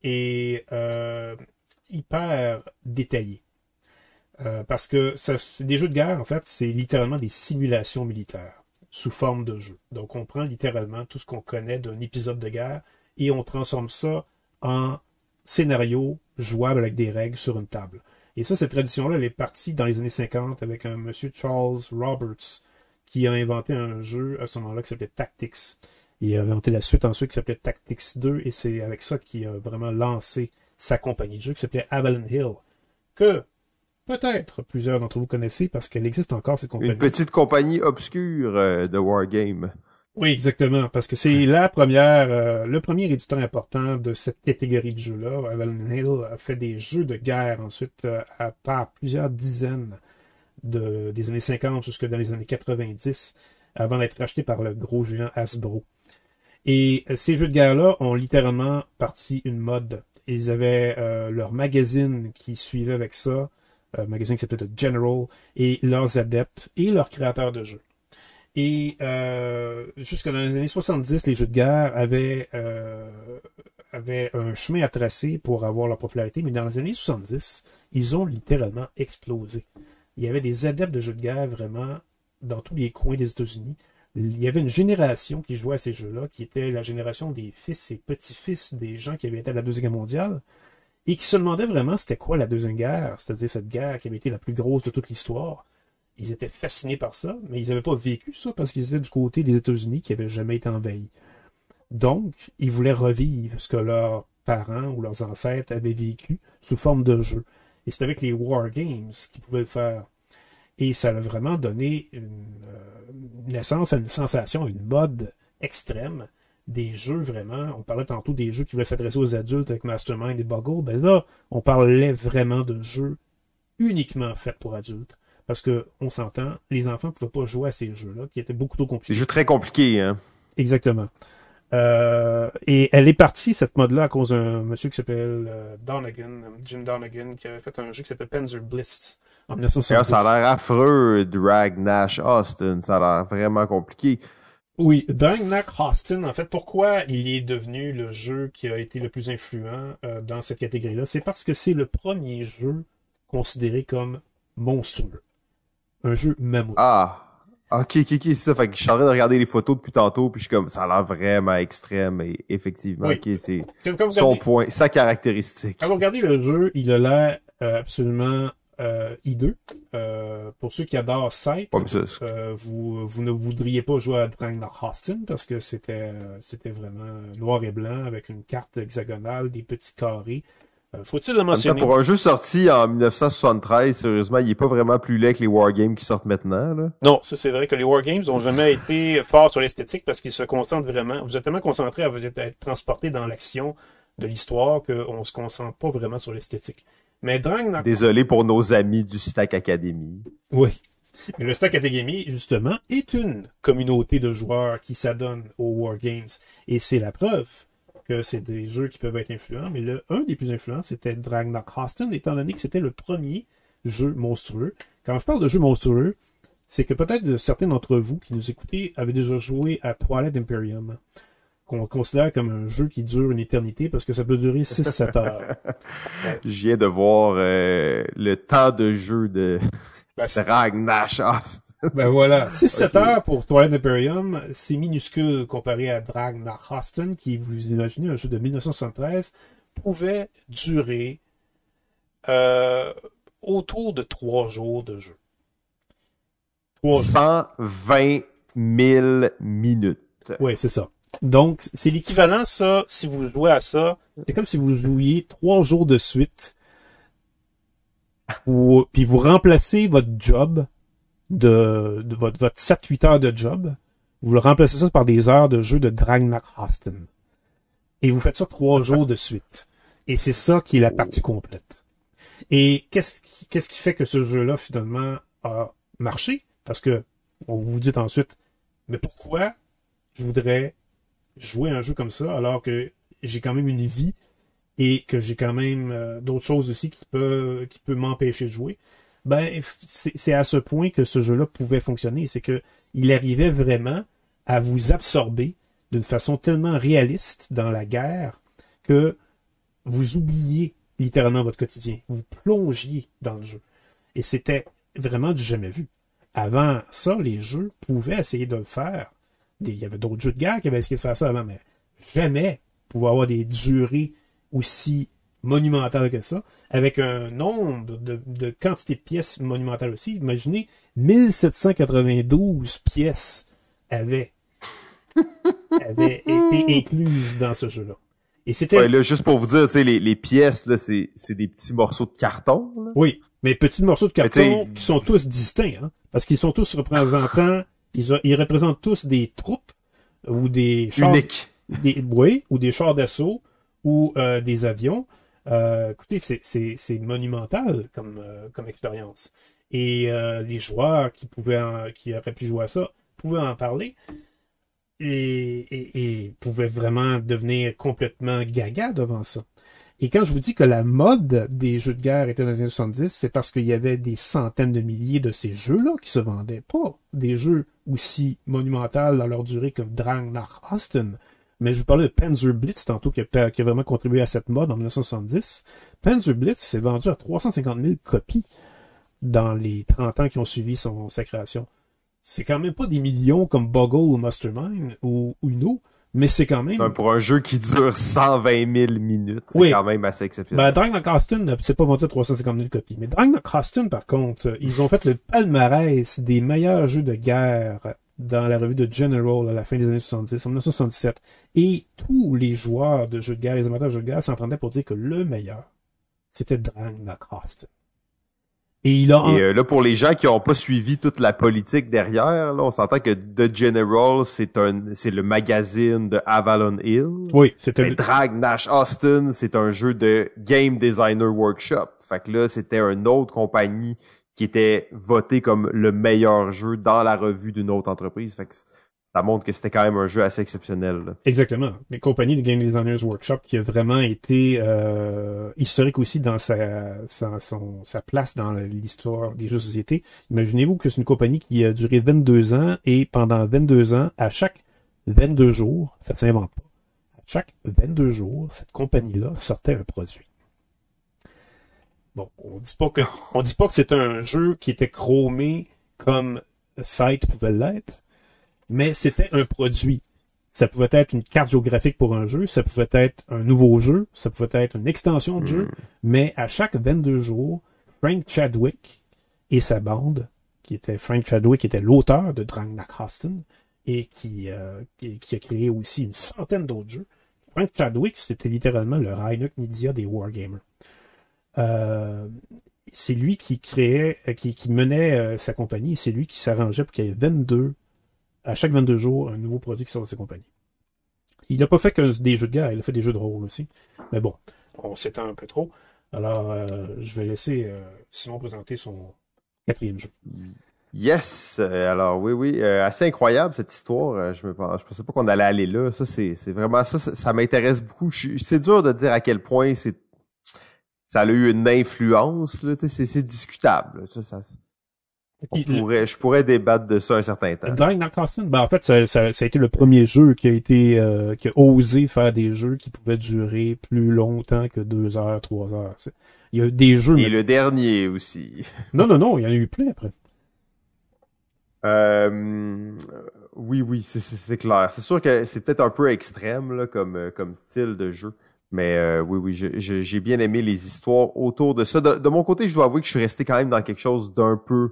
et euh, hyper détaillés. Euh, parce que ça, c'est des jeux de guerre, en fait, c'est littéralement des simulations militaires sous forme de jeu. Donc on prend littéralement tout ce qu'on connaît d'un épisode de guerre et on transforme ça en scénario jouable avec des règles sur une table. Et ça, cette tradition-là, elle est partie dans les années 50 avec un monsieur Charles Roberts qui a inventé un jeu à ce moment-là qui s'appelait Tactics. Il a inventé la suite ensuite qui s'appelait Tactics 2 et c'est avec ça qu'il a vraiment lancé sa compagnie de jeu qui s'appelait Avalon Hill. Que peut-être plusieurs d'entre vous connaissez parce qu'elle existe encore cette compagnie. Une petite compagnie obscure euh, de Wargame. Oui, exactement, parce que c'est la première, euh, le premier éditeur important de cette catégorie de jeux-là. Avalon Hill a fait des jeux de guerre ensuite euh, à part plusieurs dizaines de, des années 50 jusque dans les années 90, avant d'être racheté par le gros géant Hasbro. Et ces jeux de guerre-là ont littéralement parti une mode. Ils avaient leur magazine qui suivait avec ça, un magazine qui s'appelait The General, et leurs adeptes et leurs créateurs de jeux. Et euh, jusque dans les années 70, les jeux de guerre avaient, euh, avaient un chemin à tracer pour avoir leur popularité, mais dans les années 70, ils ont littéralement explosé. Il y avait des adeptes de jeux de guerre vraiment dans tous les coins des États-Unis. Il y avait une génération qui jouait à ces jeux-là, qui était la génération des fils et petits-fils des gens qui avaient été à la Deuxième Guerre mondiale, et qui se demandaient vraiment c'était quoi la Deuxième Guerre, c'est-à-dire cette guerre qui avait été la plus grosse de toute l'histoire. Ils étaient fascinés par ça, mais ils n'avaient pas vécu ça parce qu'ils étaient du côté des États-Unis qui n'avaient jamais été envahis. Donc, ils voulaient revivre ce que leurs parents ou leurs ancêtres avaient vécu sous forme de jeu. Et c'est avec les War Games qu'ils pouvaient le faire. Et ça a vraiment donné une, euh, naissance à une sensation, une mode extrême des jeux vraiment. On parlait tantôt des jeux qui voulaient s'adresser aux adultes avec Mastermind et Boggle. Ben là, on parlait vraiment de jeux uniquement faits pour adultes. Parce que, on s'entend, les enfants ne pouvaient pas jouer à ces jeux-là, qui étaient beaucoup trop Des compliqués. jeux très compliqués, hein. Exactement. Euh, et elle est partie, cette mode-là, à cause d'un monsieur qui s'appelle euh, Donegan, Jim Donegan, qui avait fait un jeu qui s'appelle Panzer Blitz en D'ailleurs, 1970. ça a l'air affreux, Drag Nash Austin. Ça a l'air vraiment compliqué. Oui, Dying Austin, en fait, pourquoi il est devenu le jeu qui a été le plus influent euh, dans cette catégorie-là? C'est parce que c'est le premier jeu considéré comme monstrueux. Un jeu mammouth. Ah. Ok, ok, ok, c'est ça. Fait que je suis en train de regarder les photos depuis tantôt, puis je suis comme, ça a l'air vraiment extrême, et effectivement, Oui. ok, c'est son regardez- point, sa caractéristique. Quand vous regardez le jeu, il a l'air euh, absolument euh, hideux. Euh, pour ceux qui adorent Sight, euh, vous, vous ne voudriez pas jouer à Dragnar Austin parce que c'était euh, c'était vraiment noir et blanc avec une carte hexagonale, des petits carrés. Euh, Faut-il le temps, mentionner? pour un jeu sorti en 1973, sérieusement, il est pas vraiment plus laid que les wargames qui sortent maintenant, là. Non, ça c'est vrai que les Wargames n'ont jamais été forts sur l'esthétique parce qu'ils se concentrent vraiment. Vous êtes tellement concentré à vous être être transporté dans l'action de l'histoire qu'on se concentre pas vraiment sur l'esthétique. Mais Désolé pour nos amis du Stack Academy. Oui. Mais le Stack Academy, justement, est une communauté de joueurs qui s'adonnent aux Wargames. Et c'est la preuve que c'est des jeux qui peuvent être influents. Mais le, un des plus influents, c'était Dragnar Austin, étant donné que c'était le premier jeu monstrueux. Quand je parle de jeu monstrueux, c'est que peut-être certains d'entre vous qui nous écoutez avaient déjà joué à Twilight Imperium, qu'on considère comme un jeu qui dure une éternité parce que ça peut durer 6-7 heures. Je viens de voir euh, le temps de jeu de Ben, Ragnash. C'est- Ben voilà. 6-7 Ok. heures pour Twilight Imperium, c'est minuscule comparé à Austin, qui, vous imaginez, un jeu de 1973, pouvait durer euh, autour de 3 jours de jeu. 3 jours. 120 000 minutes. Oui, c'est ça. Donc, c'est l'équivalent, ça, si vous jouez à ça, c'est comme si vous jouiez 3 jours de suite, ou, puis vous remplacez votre job de, de votre, votre 7-8 heures de job, vous le remplacez ça par des heures de jeu de Dragnar Austin. Et vous faites ça trois jours de suite. Et c'est ça qui est la partie complète. Et qu'est-ce qui, qu'est-ce qui fait que ce jeu-là, finalement, a marché? Parce que, on vous dit ensuite, mais pourquoi je voudrais jouer un jeu comme ça alors que j'ai quand même une vie et que j'ai quand même euh, d'autres choses aussi qui peut m'empêcher de jouer ben c'est à ce point que ce jeu-là pouvait fonctionner. C'est que il arrivait vraiment à vous absorber d'une façon tellement réaliste dans la guerre que vous oubliez littéralement votre quotidien. Vous plongiez dans le jeu. Et c'était vraiment du jamais vu. Avant ça les jeux pouvaient essayer de le faire il y avait d'autres jeux de guerre qui avaient essayé de faire ça avant, mais jamais pouvoir avoir des durées aussi monumentales que ça, avec un nombre de, de quantité de pièces monumentales aussi. Imaginez, 1792 pièces avaient, avaient été incluses dans ce jeu-là. Et c'était... Ouais, là, juste pour vous dire, tu sais, les, les pièces, là, c'est, c'est des petits morceaux de carton, là. Oui, mais petits morceaux de carton qui sont tous distincts, hein, parce qu'ils sont tous représentants, ils, représentent tous des troupes ou des chars, des, oui, ou des chars d'assaut ou euh, des avions. Euh, écoutez, c'est, monumental comme, euh, comme expérience. Et les joueurs qui pouvaient en- qui auraient pu jouer à ça pouvaient en parler et, et, et pouvaient vraiment devenir complètement gaga devant ça. Et quand je vous dis que la mode des jeux de guerre était dans les années 70, c'est parce qu'il y avait des centaines de milliers de ces jeux-là qui se vendaient. Pas des jeux aussi monumentaux dans leur durée que Dragnar Austin. Mais je vous parlais de Panzer Blitz tantôt qui a, qui a vraiment contribué à cette mode en 1970. Panzer Blitz s'est vendu à 350 000 copies dans les 30 ans qui ont suivi son, sa création. C'est quand même pas des millions comme Boggle ou Mastermind ou Uno, mais c'est quand même... Pour un jeu qui dure 120 000 minutes, c'est Oui. quand même assez exceptionnel. Ben, Dragnar Austin, euh, c'est pas vendu à 350 000 copies. Mais Dragnar Austin, par contre, ils ont fait le palmarès des meilleurs jeux de guerre dans la revue de General à la fin des années 70, en 1977. Et tous les joueurs de jeux de guerre, les amateurs de jeux de guerre s'entendaient pour dire que le meilleur, c'était Dragnar Austin. Et il a... en- Et euh, là, pour les gens qui ont pas suivi toute la politique derrière, là, on s'entend que The General, c'est un, c'est le magazine de Avalon Hill. Oui. Mais le- Drag Nash Austin, c'est un jeu de Game Designer Workshop. Fait que là, c'était une autre compagnie qui était votée comme le meilleur jeu dans la revue d'une autre entreprise. Fait que ça montre que c'était quand même un jeu assez exceptionnel. là. Exactement. Les compagnies de Game Designers Workshop qui a vraiment été euh, historique aussi dans sa, sa, sa place dans l'histoire des jeux de société. Imaginez-vous que c'est une compagnie qui a duré 22 ans et pendant 22 ans, à chaque 22 jours, ça ne s'invente pas, à chaque 22 jours, cette compagnie-là sortait un produit. Bon, on dit pas que on dit pas que c'est un jeu qui était chromé comme Sight pouvait l'être, mais c'était un produit. Ça pouvait être une carte géographique pour un jeu, ça pouvait être un nouveau jeu, ça pouvait être une extension de jeu, Hmm. mais à chaque 22 jours, Frank Chadwick et sa bande, qui était Frank Chadwick était l'auteur de et qui, euh, qui, qui a créé aussi une centaine d'autres jeux. Frank Chadwick, c'était littéralement le Reinhard Nidia des Wargamers. Euh, c'est lui qui créait, euh, qui, qui menait euh, sa compagnie, c'est lui qui s'arrangeait pour qu'il y ait 22, à chaque 22 jours, un nouveau produit qui sort de sa compagnie. Il n'a pas fait que des jeux de guerre, il a fait des jeux de rôle aussi. Mais bon, on s'étend un peu trop. Alors, euh, je vais laisser euh, Simon présenter son quatrième jeu. Yes, euh, alors oui, oui, assez incroyable cette histoire. Je je pensais pas qu'on allait aller là. Ça, c'est, vraiment ça, ça, m'intéresse beaucoup. C'est dur de dire à quel point ça a eu une influence. C'est, discutable. On Puis, pourrait, je pourrais débattre de ça un certain temps. Dying Dark ben en fait, ça, ça, ça a été le premier jeu qui a été euh, qui a osé faire des jeux qui pouvaient durer plus longtemps que deux heures, trois heures. Il y a eu des jeux. Et mais- le dernier aussi. Non, non, non, il y en a eu plein après. Euh, oui, oui, c'est, clair. C'est sûr que c'est peut-être un peu extrême là, comme, euh, comme style de jeu. Mais euh, oui, oui, je- je- j'ai bien aimé les histoires autour de ça. De, de mon côté, je dois avouer que je suis resté quand même dans quelque chose d'un peu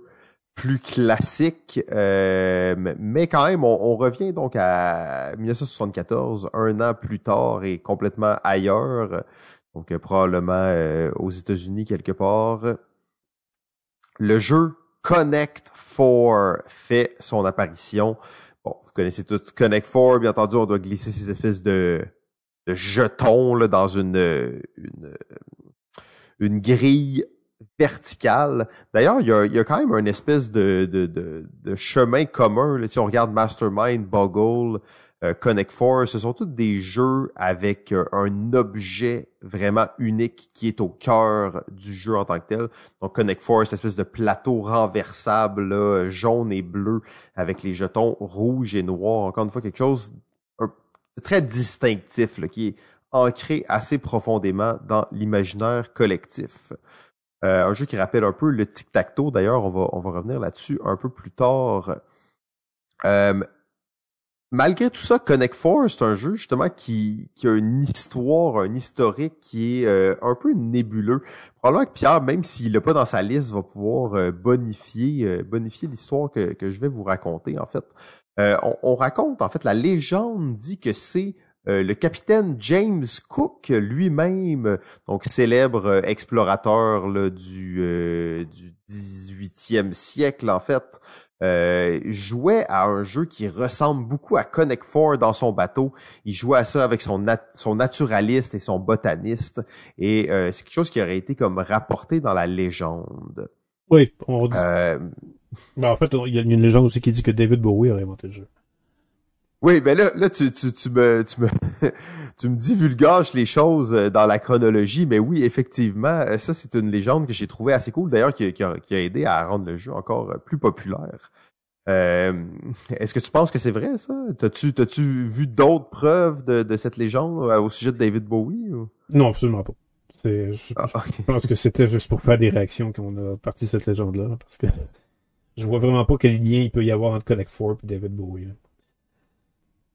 plus classique. euh, mais- quand même, on, revient donc à 1974, un an plus tard et complètement ailleurs. Donc euh, probablement euh, aux États-Unis quelque part. Le jeu Connect 4 fait son apparition. Bon, vous connaissez tout Connect 4, bien entendu, on doit glisser ces espèces de, jetons dans une grille verticale. D'ailleurs, il y y a quand même une espèce de, de, de, de chemin commun. Là. Si on regarde Mastermind, Boggle, euh, Connect 4, ce sont tous des jeux avec euh, un objet vraiment unique qui est au cœur du jeu en tant que tel. Donc Connect 4, cette espèce de plateau renversable, là, jaune et bleu, avec les jetons rouges et noirs. Encore une fois, quelque chose un- très distinctif, là, qui est ancré assez profondément dans l'imaginaire collectif. Euh, un jeu qui rappelle un peu le tic-tac-toe. D'ailleurs, on va, on va revenir là-dessus un peu plus tard. Euh, malgré tout ça, Connect Four, c'est un jeu justement qui, qui a une histoire, un historique qui est euh, un peu nébuleux. Probablement que Pierre, même s'il l'a pas dans sa liste, va pouvoir euh, bonifier, bonifier l'histoire que, que je vais vous raconter. En fait, on raconte en fait la légende dit que c'est euh, le capitaine James Cook lui-même, donc célèbre euh, explorateur là, du, euh, du 18e siècle en fait, euh, jouait à un jeu qui ressemble beaucoup à Connect Four dans son bateau. Il jouait à ça avec son, nat- son naturaliste et son botaniste. Et euh, c'est quelque chose qui aurait été comme rapporté dans la légende. Oui, on dit. Euh, Ben, en fait, il y a une légende aussi qui dit que David Bowie aurait inventé le jeu. Oui, ben là, là tu, tu, tu me, tu me, tu me divulgages les choses euh, dans la chronologie, mais oui, effectivement, euh, ça c'est une légende que j'ai trouvée assez cool, d'ailleurs, qui, qui, a, qui a aidé à rendre le jeu encore euh, plus populaire. Euh, Est-ce que tu penses que c'est vrai ça? T'as-tu, t'as-tu vu d'autres preuves de, de cette légende au sujet de David Bowie ou? Non, absolument pas. C'est, je, Ah, je pense que c'était juste pour faire des réactions qu'on a parti cette légende-là, parce que je vois vraiment pas quel lien il peut y avoir entre Connect Four et David Bowie. là.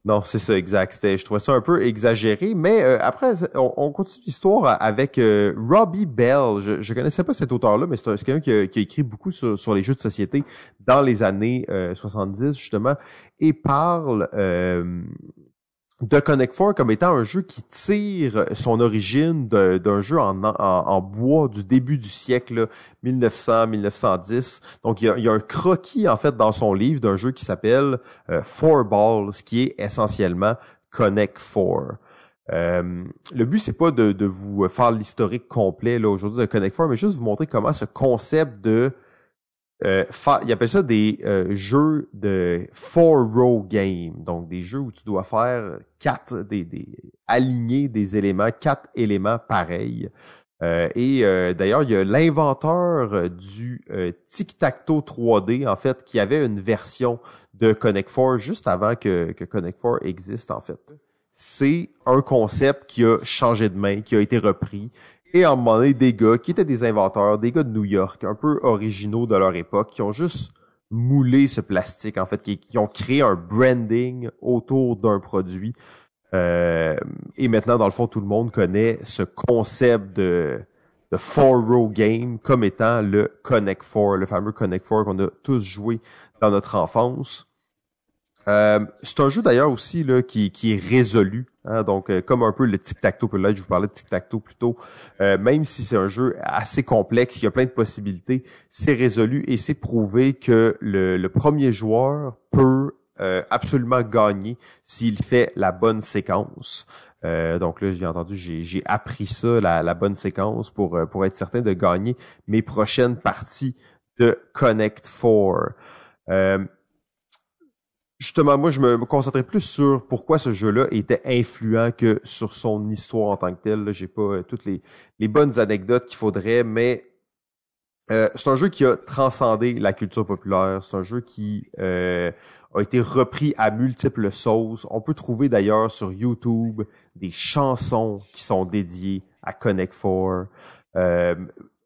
Non, c'est ça, exact. Je trouvais ça un peu exagéré, mais euh, après, on, on continue l'histoire avec euh, Robbie Bell. Je, je connaissais pas cet auteur-là, mais c'est, un- c'est quelqu'un qui qui a écrit beaucoup sur, sur les jeux de société dans les années euh, 70 justement, et parle euh, de Connect Four comme étant un jeu qui tire son origine d'un jeu en, bois du début du siècle, 1900-1910. Donc, il y, a, un croquis, en fait, dans son livre d'un jeu qui s'appelle euh, Four Balls, qui est essentiellement Connect Four. Euh, le but, c'est pas de, de vous faire l'historique complet là aujourd'hui de Connect Four, mais juste vous montrer comment ce concept de euh, il appelle ça des euh, jeux de four row game, donc des jeux où tu dois faire quatre, des, des aligner des éléments, quatre éléments pareils. Euh, et euh, d'ailleurs, il y a l'inventeur euh, du euh, tic-tac-toe 3D, en fait, qui avait une version de Connect Four juste avant que, que Connect Four existe, en fait. C'est un concept qui a changé de main, qui a été repris Et à un moment donné, des gars qui étaient des inventeurs, des gars de New York, un peu originaux de leur époque, qui ont juste moulé ce plastique, en fait, qui, ont créé un branding autour d'un produit. Euh, et maintenant, dans le fond, tout le monde connaît ce concept de, de four-row game comme étant le Connect Four, le fameux Connect Four qu'on a tous joué dans notre enfance. Euh, c'est un jeu d'ailleurs aussi là, qui, qui est résolu, hein, donc euh, comme un peu le tic-tac-toe, là je vous parlais de tic-tac-toe plus tôt, euh, même si c'est un jeu assez complexe, il y a plein de possibilités, c'est résolu et c'est prouvé que le, le premier joueur peut absolument gagner s'il fait la bonne séquence. donc là, j'ai entendu, j'ai appris ça, la, la, bonne séquence pour, pour être certain de gagner mes prochaines parties de Connect Four justement, moi, je me concentrais plus sur pourquoi ce jeu-là était influent que sur son histoire en tant que telle. J'ai pas euh, toutes les, bonnes anecdotes qu'il faudrait, mais euh, c'est un jeu qui a transcendé la culture populaire. C'est un jeu qui euh, a été repris à multiples sauces. On peut trouver d'ailleurs sur YouTube des chansons qui sont dédiées à Connect 4. Euh,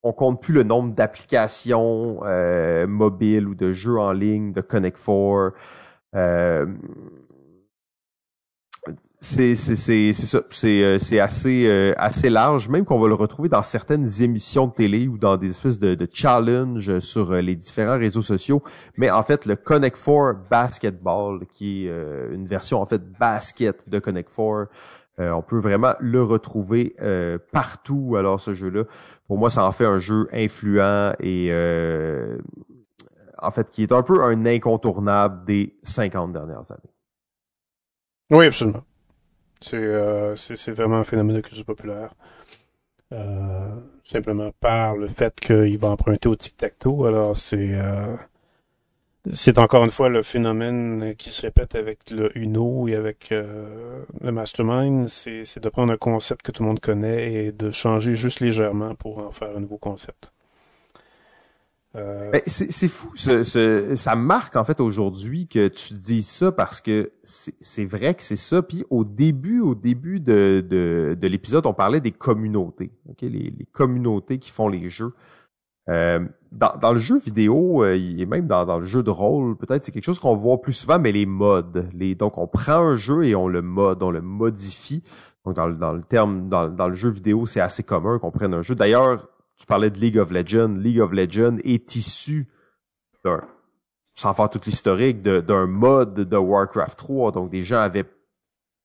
on compte plus le nombre d'applications euh, mobiles ou de jeux en ligne de Connect 4 c'est euh, assez euh, large même qu'on va le retrouver dans certaines émissions de télé ou dans des espèces de, de challenge sur les différents réseaux sociaux. Mais en fait le Connect Four Basketball qui est une version en fait basket de Connect Four on peut vraiment le retrouver partout. Alors ce jeu là pour moi ça en fait un jeu influent et en fait, qui est un peu un incontournable des 50 dernières années. Oui, absolument. C'est euh, vraiment un phénomène de culture populaire. Euh, simplement par le fait qu'il va emprunter au tic-tac-toe. Alors, c'est euh, c'est encore une fois le phénomène qui se répète avec le Uno et avec euh, le Mastermind. C'est de prendre un concept que tout le monde connaît et de changer juste légèrement pour en faire un nouveau concept. Euh, ben, c'est fou, ça marque en fait aujourd'hui que tu dis ça parce que c'est vrai que c'est ça. Puis au début, au début de, de, l'épisode, on parlait des communautés, ok, les, communautés qui font les jeux. Euh, dans, le jeu vidéo euh, et même dans, le jeu de rôle, peut-être c'est quelque chose qu'on voit plus souvent, mais les modes. Les, donc on prend un jeu et on le mode, on le modifie. Donc dans, dans le terme, dans, dans le jeu vidéo, c'est assez commun qu'on prenne un jeu. D'ailleurs, tu parlais de League of Legends. League of Legends est issu d'un, sans faire toute l'historique, d'un mode de Warcraft 3. Donc, des gens avaient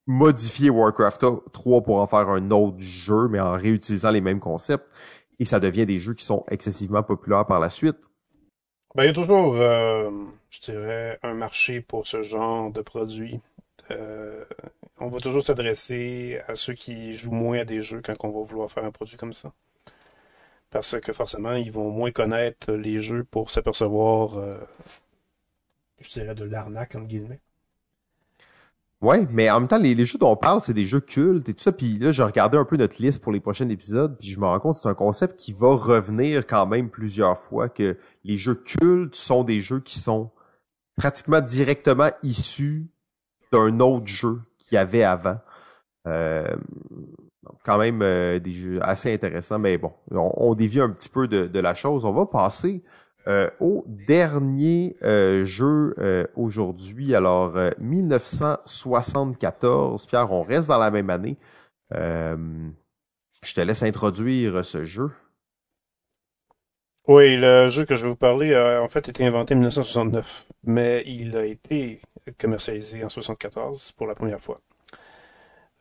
modifié Warcraft 3 pour en faire un autre jeu, mais en réutilisant les mêmes concepts. Et ça devient des jeux qui sont excessivement populaires par la suite. Ben, il y a toujours, euh, je dirais, un marché pour ce genre de produit. Euh, on va toujours s'adresser à ceux qui jouent moins à des jeux quand on va vouloir faire un produit comme ça parce que forcément, ils vont moins connaître les jeux pour s'apercevoir, euh, je dirais, de l'arnaque, entre guillemets. Ouais, mais en même temps, les, jeux dont on parle, c'est des jeux cultes et tout ça. Puis là, j'ai regardé un peu notre liste pour les prochains épisodes, puis je me rends compte que c'est un concept qui va revenir quand même plusieurs fois, que les jeux cultes sont des jeux qui sont pratiquement directement issus d'un autre jeu qu'il y avait avant. Euh, donc, quand même euh, des jeux assez intéressants, mais bon, on, dévie un petit peu de, la chose. On va passer euh, au dernier euh, jeu aujourd'hui. Alors, 1974. Pierre, on reste dans la même année. je te laisse introduire ce jeu. Oui, le jeu que je vais vous parler a en fait été inventé en 1969, mais il a été commercialisé en 1974 pour la première fois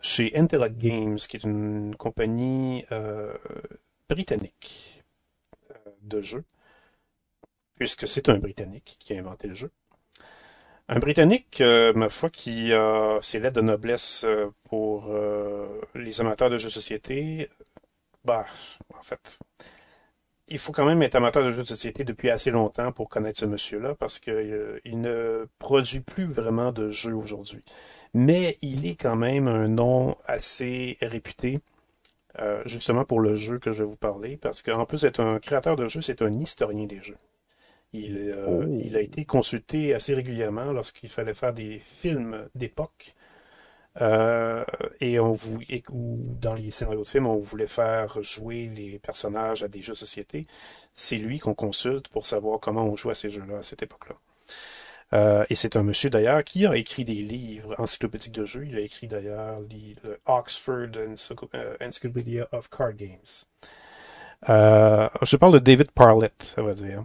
chez Intellect Games, qui est une compagnie euh, britannique euh, de jeux, puisque c'est un Britannique qui a inventé le jeu. Un Britannique, euh, ma foi, qui a ses lettres de noblesse pour les amateurs de jeux de société. Bah, en fait, il faut quand même être amateur de jeux de société depuis assez longtemps pour connaître ce monsieur-là, parce qu'il ne produit plus vraiment de jeux aujourd'hui mais il est quand même un nom assez réputé. Euh, justement pour le jeu que je vais vous parler, parce qu'en plus d'être un créateur de jeux, c'est un historien des jeux. Il, euh, oh. il, a été consulté assez régulièrement lorsqu'il fallait faire des films d'époque Euh, et on vous, et, ou dans les scénarios de films, on voulait faire jouer les personnages à des jeux de société. C'est lui qu'on consulte pour savoir comment on joue à ces jeux-là à cette époque-là. Euh, et c'est un monsieur d'ailleurs qui a écrit des livres encyclopédiques de jeux. Il a écrit d'ailleurs le Oxford euh, Encyclopedia of Card Games. Euh, je parle de David Parlett, ça va dire,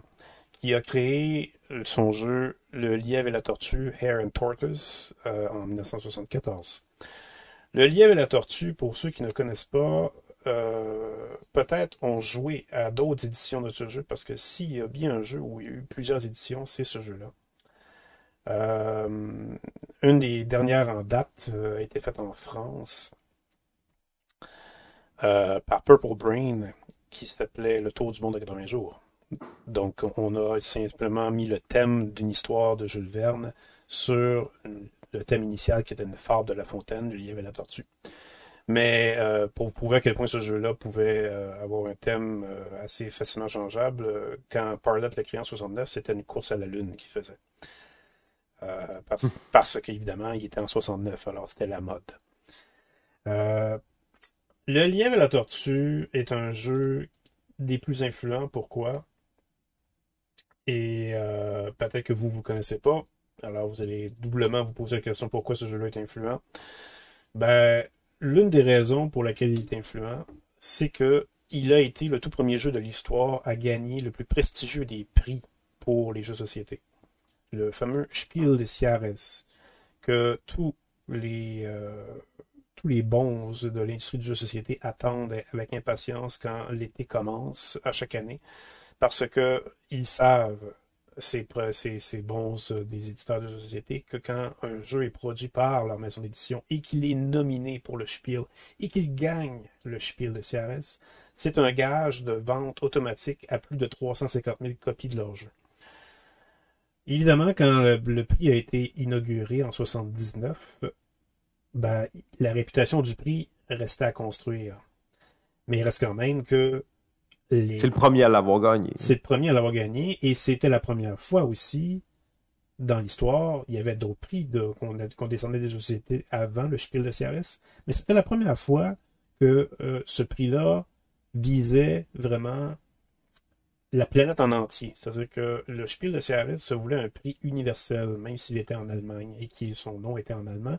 qui a créé son jeu Le lièvre et la tortue, Hare and Tortoise, euh, en 1974. Le lièvre et la tortue, pour ceux qui ne connaissent pas, euh, peut-être ont joué à d'autres éditions de ce jeu, parce que s'il y a bien un jeu où il y a eu plusieurs éditions, c'est ce jeu-là. Euh, une des dernières en date a été faite en France par Purple Brain, qui s'appelait Le Tour du monde en 80 jours. Donc, on a simplement mis le thème d'une histoire de Jules Verne sur le thème initial qui était une fable de La Fontaine, du lièvre et la tortue. Mais euh, pour prouver à quel point ce jeu-là pouvait euh, avoir un thème euh, assez facilement changeable, quand Parlet l'a créé en 69, c'était une course à la Lune qu'il faisait. Parce, hmm. parce qu'évidemment, il était en 69, alors c'était la mode. le lièvre et la tortue est un jeu des plus influents. Pourquoi? Et euh, peut-être que vous ne vous connaissez pas. Alors vous allez doublement vous poser la question pourquoi ce jeu-là est influent? Ben, l'une des raisons pour laquelle il est influent, c'est que il a été le tout premier jeu de l'histoire à gagner le plus prestigieux des prix pour les jeux de société. Le fameux Spiel des Jahres, que tous les, euh, tous les bons de l'industrie du jeu de société attendent avec impatience quand l'été commence à chaque année parce qu'ils savent, ces, ces, bons euh, des éditeurs de société, que quand un jeu est produit par leur maison d'édition et qu'il est nominé pour le Spiel et qu'il gagne le Spiel de CRS, c'est un gage de vente automatique à plus de 350 000 copies de leur jeu. Évidemment, quand le, prix a été inauguré en 79, ben, la réputation du prix restait à construire. Mais il reste quand même que c'est le premier à l'avoir gagné. C'est le premier à l'avoir gagné et c'était la première fois aussi dans l'histoire. Il y avait d'autres prix qu'on descendait des sociétés avant le Spiel de CRS, mais c'était la première fois que euh, ce prix-là visait vraiment la planète en entier. C'est-à-dire que le Spiel de CRS se voulait un prix universel, même s'il était en Allemagne et que son nom était en allemand.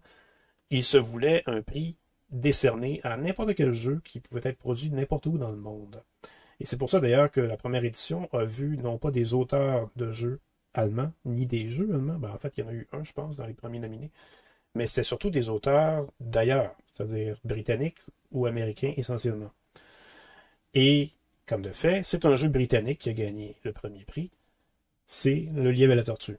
Il se voulait un prix décerné à n'importe quel jeu qui pouvait être produit n'importe où dans le monde. Et c'est pour ça d'ailleurs que la première édition a vu non pas des auteurs de jeux allemands, ni des jeux allemands, ben, en fait il y en a eu un je pense dans les premiers nominés, mais c'est surtout des auteurs d'ailleurs, c'est-à-dire britanniques ou américains essentiellement. Et comme de fait, c'est un jeu britannique qui a gagné le premier prix, c'est Le Lièvre et la Tortue.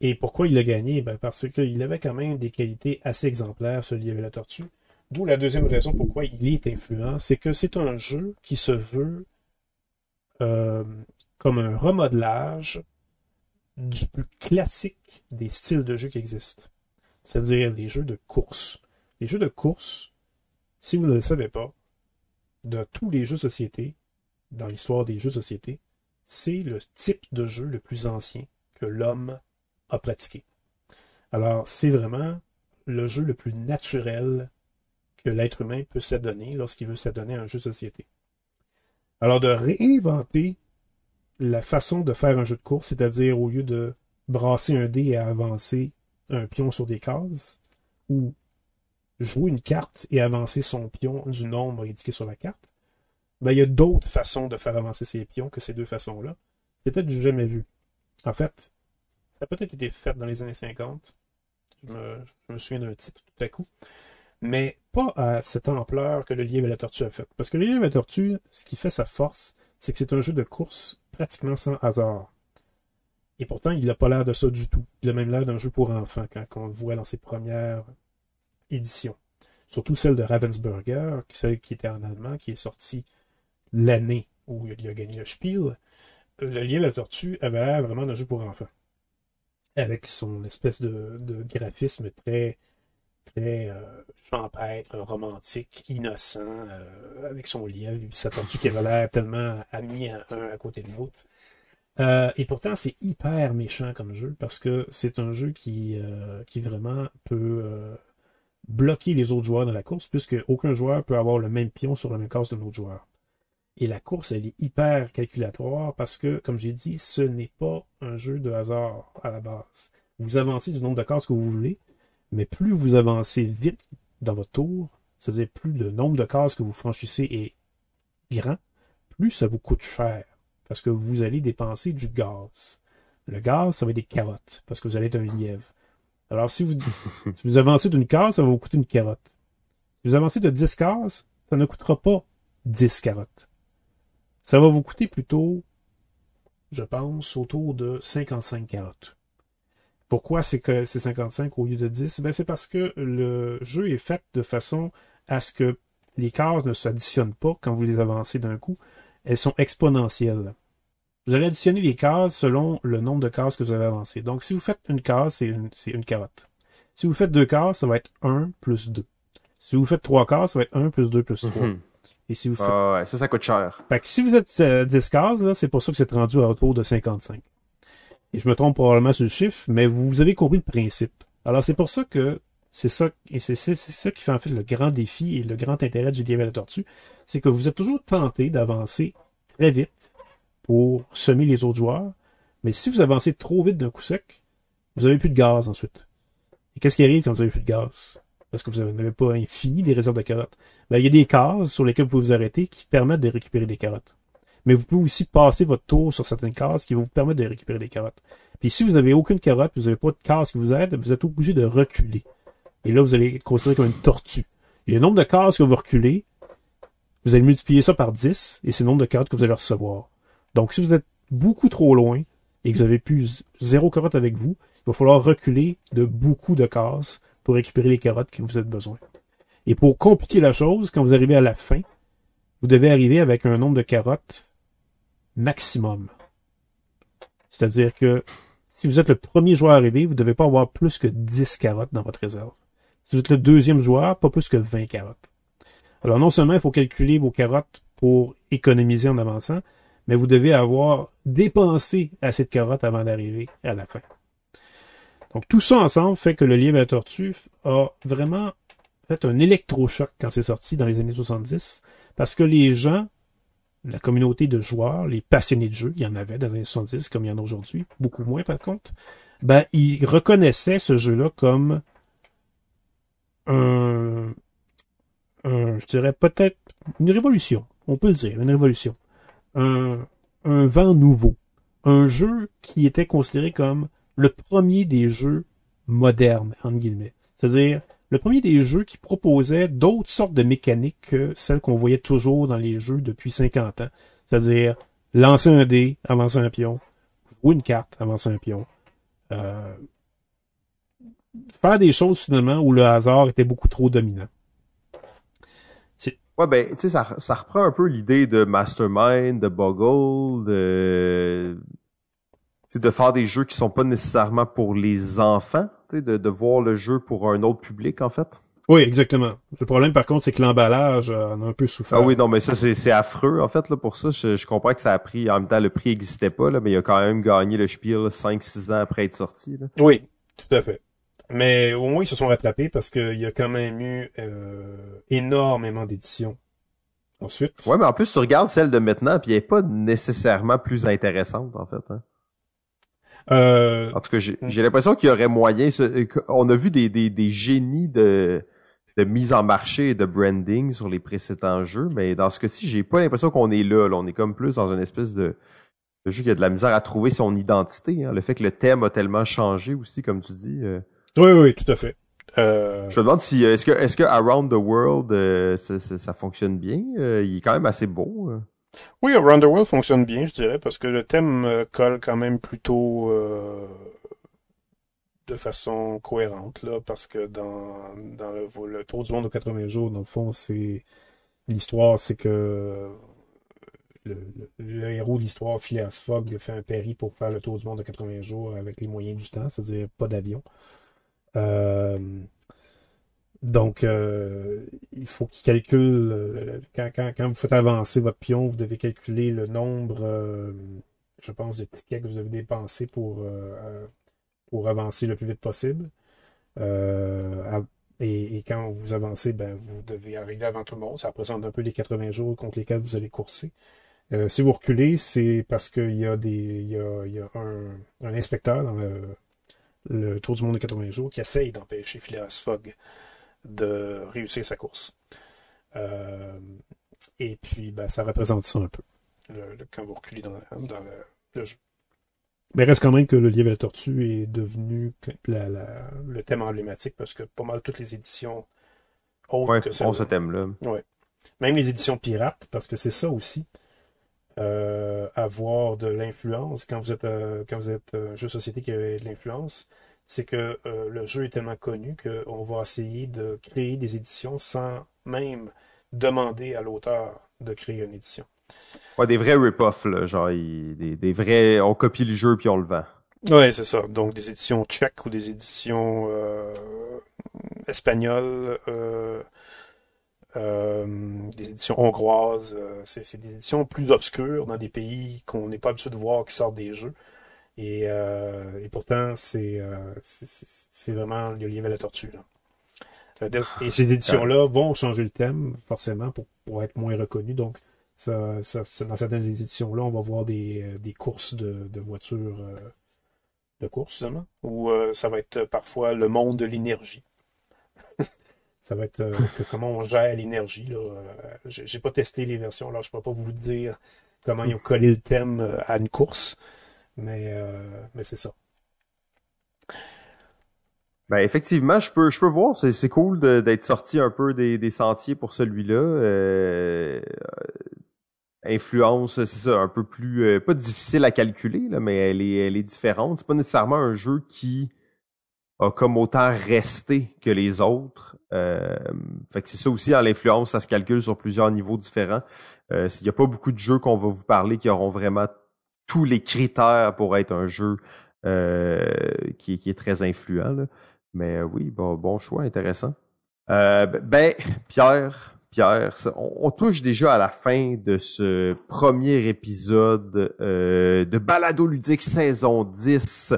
Et pourquoi il l'a gagné? Ben Parce qu'il avait quand même des qualités assez exemplaires, ce Lièvre et la Tortue. D'où la deuxième raison pourquoi il est influent, c'est que c'est un jeu qui se veut euh, comme un remodelage du plus classique des styles de jeu qui existent. C'est-à-dire les jeux de course. Les jeux de course, si vous ne le savez pas, de tous les jeux de société, dans l'histoire des jeux de société, c'est le type de jeu le plus ancien que l'homme a pratiqué. Alors, c'est vraiment le jeu le plus naturel que l'être humain peut s'adonner lorsqu'il veut s'adonner à un jeu de société. Alors de réinventer la façon de faire un jeu de course, c'est-à-dire au lieu de brasser un dé et avancer un pion sur des cases, ou jouer une carte et avancer son pion du nombre indiqué sur la carte, ben, il y a d'autres façons de faire avancer ses pions que ces deux façons-là. C'était du jamais vu. En fait, ça a peut-être été fait dans les années 50. Je me, souviens d'un titre tout à coup mais pas à cette ampleur que le lièvre et la tortue a fait. Parce que le lièvre et la tortue, ce qui fait sa force, c'est que c'est un jeu de course pratiquement sans hasard. Et pourtant, il n'a pas l'air de ça du tout. Il a même l'air d'un jeu pour enfants quand, on le voit dans ses premières Surtout celle de Ravensburger, celle qui était en allemand, qui est sortie l'année où il a gagné le Spiel. Le lièvre et la tortue avait l'air vraiment d'un jeu pour enfants. Avec son espèce de graphisme très très euh, champêtre, romantique, innocent, euh, avec son lièvre, sa tortue qui avait l'air tellement amis un à côté de l'autre. Euh, et pourtant, c'est hyper méchant comme jeu parce que c'est un jeu qui, qui vraiment peut bloquer les autres joueurs dans la course, puisque aucun joueur peut avoir le même pion sur la même case de l'autre joueur. Et la course, elle est hyper calculatoire parce que, comme j'ai dit, ce n'est pas un jeu de hasard à la base. Vous avancez du nombre de cases que vous voulez, mais plus vous avancez vite dans votre tour, c'est-à-dire plus le nombre de cases que vous franchissez est grand, plus ça vous coûte cher. Parce que vous allez dépenser du gaz. Le gaz, ça va être des carottes, parce que vous allez être un lièvre. Alors, si vous, avancez d'une case, ça va vous coûter une carotte. Si vous avancez de 10 cases, ça ne coûtera pas 10 carottes. Ça va vous coûter plutôt, je pense, autour de 55 carottes. Pourquoi c'est que c'est 55 au lieu de 10? Ben, c'est parce que le jeu est fait de façon à ce que les cases ne s'additionnent pas quand vous les avancez d'un coup. Elles sont exponentielles. Vous allez additionner les cases selon le nombre de cases que vous avez avancées. Donc, si vous faites une case, c'est une, une, carotte. Si vous faites deux cases, ça va être 1 plus 2. Si vous faites trois cases, ça va être 1 plus 2 plus 3. Mhm. Et si vous faites... Ah ouais, ça, ça coûte cher. Fait que si vous êtes 10 euh, cases, c'est pour ça que vous êtes rendu à autour de 55. Et je me trompe probablement sur le chiffre, mais vous avez compris le principe. Alors, c'est pour ça que c'est ça, et c'est ça qui fait en fait le grand défi et le grand intérêt du lièvre à la tortue, c'est que vous êtes toujours tenté d'avancer très vite pour semer les autres joueurs, mais si vous avancez trop vite d'un coup sec, vous n'avez plus de gaz ensuite. Et qu'est-ce qui arrive quand vous avez plus de gaz? Parce que vous n'avez pas infini des réserves de carottes. Ben, il y a des cases sur lesquelles vous pouvez vous arrêter qui permettent de récupérer des carottes. Mais vous pouvez aussi passer votre tour sur certaines cases qui vont vous permettre de récupérer des carottes. Puis si vous n'avez aucune carotte, vous n'avez pas de case qui vous aide, vous êtes obligé de reculer. Et là, vous allez être considéré comme une tortue. Et le nombre de cases que vous reculez, vous allez multiplier ça par 10, et c'est le nombre de carottes que vous allez recevoir. Donc, si vous êtes beaucoup trop loin, et que vous avez plus zéro carotte avec vous, il va falloir reculer de beaucoup de cases pour récupérer les carottes que vous avez besoin. Et pour compliquer la chose, quand vous arrivez à la fin, vous devez arriver avec un nombre de carottes maximum. C'est-à-dire que si vous êtes le premier joueur arrivé, vous ne devez pas avoir plus que 10 carottes dans votre réserve. Si vous êtes le deuxième joueur, pas plus que 20 carottes. Alors non seulement il faut calculer vos carottes pour économiser en avançant, mais vous devez avoir dépensé assez de carottes avant d'arriver à la fin. Donc tout ça ensemble fait que le lièvre à tortue a vraiment fait un électrochoc quand c'est sorti dans les années 70, parce que les gens, la communauté de joueurs, les passionnés de jeu, il y en avait dans les années 70 comme il y en a aujourd'hui, beaucoup moins par contre, ben ils reconnaissaient ce jeu-là comme un, je dirais peut-être une révolution, on peut le dire, une révolution, un, un vent nouveau, un jeu qui était considéré comme le premier des jeux modernes, entre guillemets. C'est-à-dire, le premier des jeux qui proposait d'autres sortes de mécaniques que celles qu'on voyait toujours dans les jeux depuis 50 ans. C'est-à-dire, lancer un dé, avancer un pion, ou une carte, avancer un pion. Euh, faire des choses finalement où le hasard était beaucoup trop dominant. Ouais, ben, tu sais, ça, ça reprend un peu l'idée de Mastermind, de Boggle, de de faire des jeux qui sont pas nécessairement pour les enfants, de, de voir le jeu pour un autre public, en fait. Oui, exactement. Le problème, par contre, c'est que l'emballage en a un peu souffert. Ah oui, non, mais ça, c'est affreux, en fait, là, pour ça. Je, je, comprends que ça a pris, en même temps, le prix existait pas, là, mais il a quand même gagné le Spiel 5-6 ans après être sorti. Là. Oui, tout à fait. Mais au moins, ils se sont rattrapés parce qu'il y a quand même eu euh, énormément d'éditions. Ensuite. Ouais, mais en plus, tu regardes celle de maintenant, puis elle est pas nécessairement plus intéressante, en fait. Hein. Euh... En tout cas, j'ai l'impression qu'il y aurait moyen. On a vu des, des, des génies de, de mise en marché et de branding sur les précédents jeux, mais dans ce cas-ci, j'ai pas l'impression qu'on est là, là, On est comme plus dans une espèce de, de jeu qui a de la misère à trouver son identité. Hein. Le fait que le thème a tellement changé aussi, comme tu dis. Euh, oui, oui, tout à fait. Euh... Je me demande si est-ce que est-ce que Around the World euh, ça, ça, fonctionne bien? Euh, il est quand même assez beau. Euh. Oui, Around the World fonctionne bien, je dirais, parce que le thème colle quand même plutôt de façon cohérente là, parce que dans dans le, le Tour du monde de 80 jours, dans le fond, c'est l'histoire, c'est que le, le, héros de l'histoire, Phileas Fogg, fait un péri pour faire le tour du monde de 80 jours avec les moyens du temps, c'est-à-dire pas d'avion. Euh, donc, euh, il faut qu'il calcule, euh, quand, vous faites avancer votre pion, vous devez calculer le nombre, je pense, de tickets que vous avez dépensé pour, pour avancer le plus vite possible. Et, quand vous avancez, ben, vous devez arriver avant tout le monde. Ça représente un peu les 80 jours contre lesquels vous allez courser. Si vous reculez, c'est parce qu'il y a, des, il y a, il y a un, inspecteur dans le, le, Tour du monde de 80 jours qui essaye d'empêcher Phileas Fogg de réussir sa course. Euh, et puis, ben, ça représente ça un peu, le, quand vous reculez dans, dans le, jeu. Mais reste quand même que le livre et la tortue est devenu la, la, le thème emblématique parce que pas mal toutes les éditions autres que ça. ce thème-là. Ouais. Même les éditions pirates, parce que c'est ça aussi. Euh, avoir de l'influence quand vous êtes euh, quand vous êtes un jeu de société qui a de l'influence, c'est que euh, le jeu est tellement connu qu'on va essayer de créer des éditions sans même demander à l'auteur de créer une édition. Ouais, des vrais rip-offs, genre des, des, vrais. On copie le jeu puis on le vend. Oui, c'est ça. Donc des éditions tchèques ou des éditions euh, espagnoles, euh, euh, des éditions hongroises. c'est des éditions plus obscures dans des pays qu'on n'est pas habitué de voir qui sortent des jeux. Et, et pourtant, c'est c'est vraiment le livre à la tortue. Là. Et ces éditions-là vont changer le thème, forcément, pour, pour être moins reconnues. Donc, ça, ça, dans certaines éditions-là, on va voir des, euh, des courses de, de voitures euh, de course seulement, ou euh, ça va être parfois le monde de l'énergie. ça va être comment on gère l'énergie. Là. J'ai pas testé les versions, alors je peux pas vous dire comment ils ont collé le thème à une course, mais, mais c'est ça. Ben effectivement, je peux je peux voir, c'est cool d'être sorti un peu des, des sentiers pour celui-là. Euh, influence, c'est ça, un peu plus euh, pas difficile à calculer, là, mais elle est, elle est différente. C'est pas nécessairement un jeu qui a comme autant resté que les autres. Euh, fait que c'est ça aussi, dans l'influence, ça se calcule sur plusieurs niveaux différents. Euh, il n'y a pas beaucoup de jeux qu'on va vous parler qui auront vraiment tous les critères pour être un jeu euh, qui, qui, est très influent. Mais oui, bon, bon choix, intéressant. ben, Pierre, Pierre, on, touche déjà à la fin de ce premier épisode euh, de Balado ludique saison 10.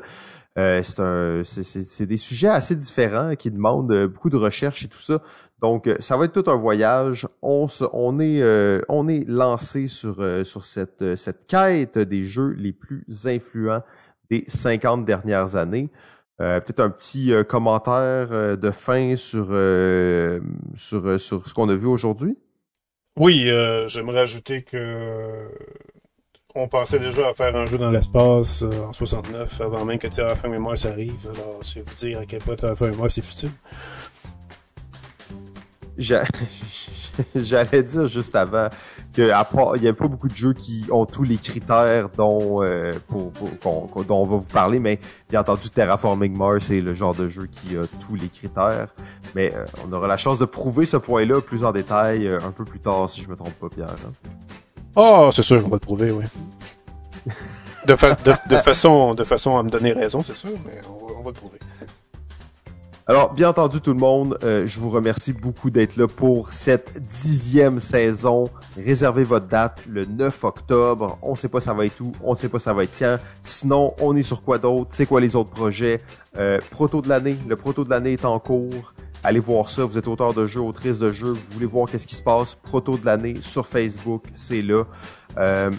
Euh, c'est des sujets assez différents qui demandent beaucoup de recherche et tout ça. Donc, ça va être tout un voyage. On, on est, euh, on est lancé sur, sur cette, cette quête des jeux les plus influents des 50 dernières années. Euh, peut-être un petit euh, commentaire euh, de fin sur, sur, sur ce qu'on a vu aujourd'hui? Oui, j'aimerais ajouter que on pensait déjà à faire un jeu dans l'espace en 69 avant même que Terraform Mémoire s'arrive. Alors, c'est vous dire à quel point Terraform Mémoire c'est futile. J'allais dire juste avant que à part, il n'y a pas beaucoup de jeux qui ont tous les critères dont, euh, dont on va vous parler, mais bien entendu, Terraforming Mars, c'est le genre de jeu qui a tous les critères. Mais euh, on aura la chance de prouver ce point-là plus en détail euh, un peu plus tard, si je me trompe pas, Pierre. Hein. Oh, c'est sûr qu'on va le prouver, oui. de, façon, de façon à me donner raison, c'est sûr, mais on va, on le prouver. Alors, bien entendu, tout le monde, euh, je vous remercie beaucoup d'être là pour cette dixième saison. Réservez votre date le 9 octobre. On sait pas ça va être où, on sait pas ça va être quand. Sinon, on est sur quoi d'autre? C'est quoi les autres projets? Euh, proto de l'année. Le proto de l'année est en cours. Allez voir ça. Vous êtes auteur de jeu, autrice de jeu. Vous voulez voir qu'est-ce qui se passe? Proto de l'année sur Facebook, c'est là. Euh,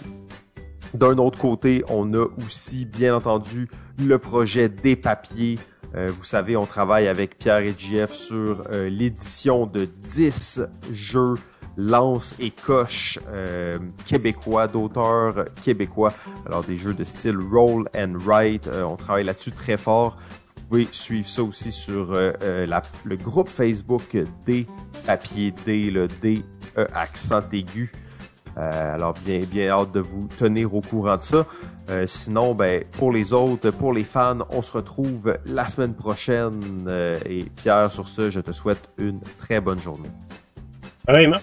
d'un autre côté, on a aussi, bien entendu, le projet des papiers. Euh, vous savez, on travaille avec Pierre et JF sur euh, l'édition de 10 jeux lance et coche québécois, d'auteurs québécois. Alors des jeux de style roll and write, on travaille là-dessus très fort. Pouvez suivre ça aussi sur le groupe Facebook des papiers D, le D e accent aigu. alors bien, bien hâte de vous tenir au courant de ça. Euh, sinon, ben, pour les autres, pour les fans, on se retrouve la semaine prochaine. Euh, et Pierre, sur ce, je te souhaite une très bonne journée. Vraiment.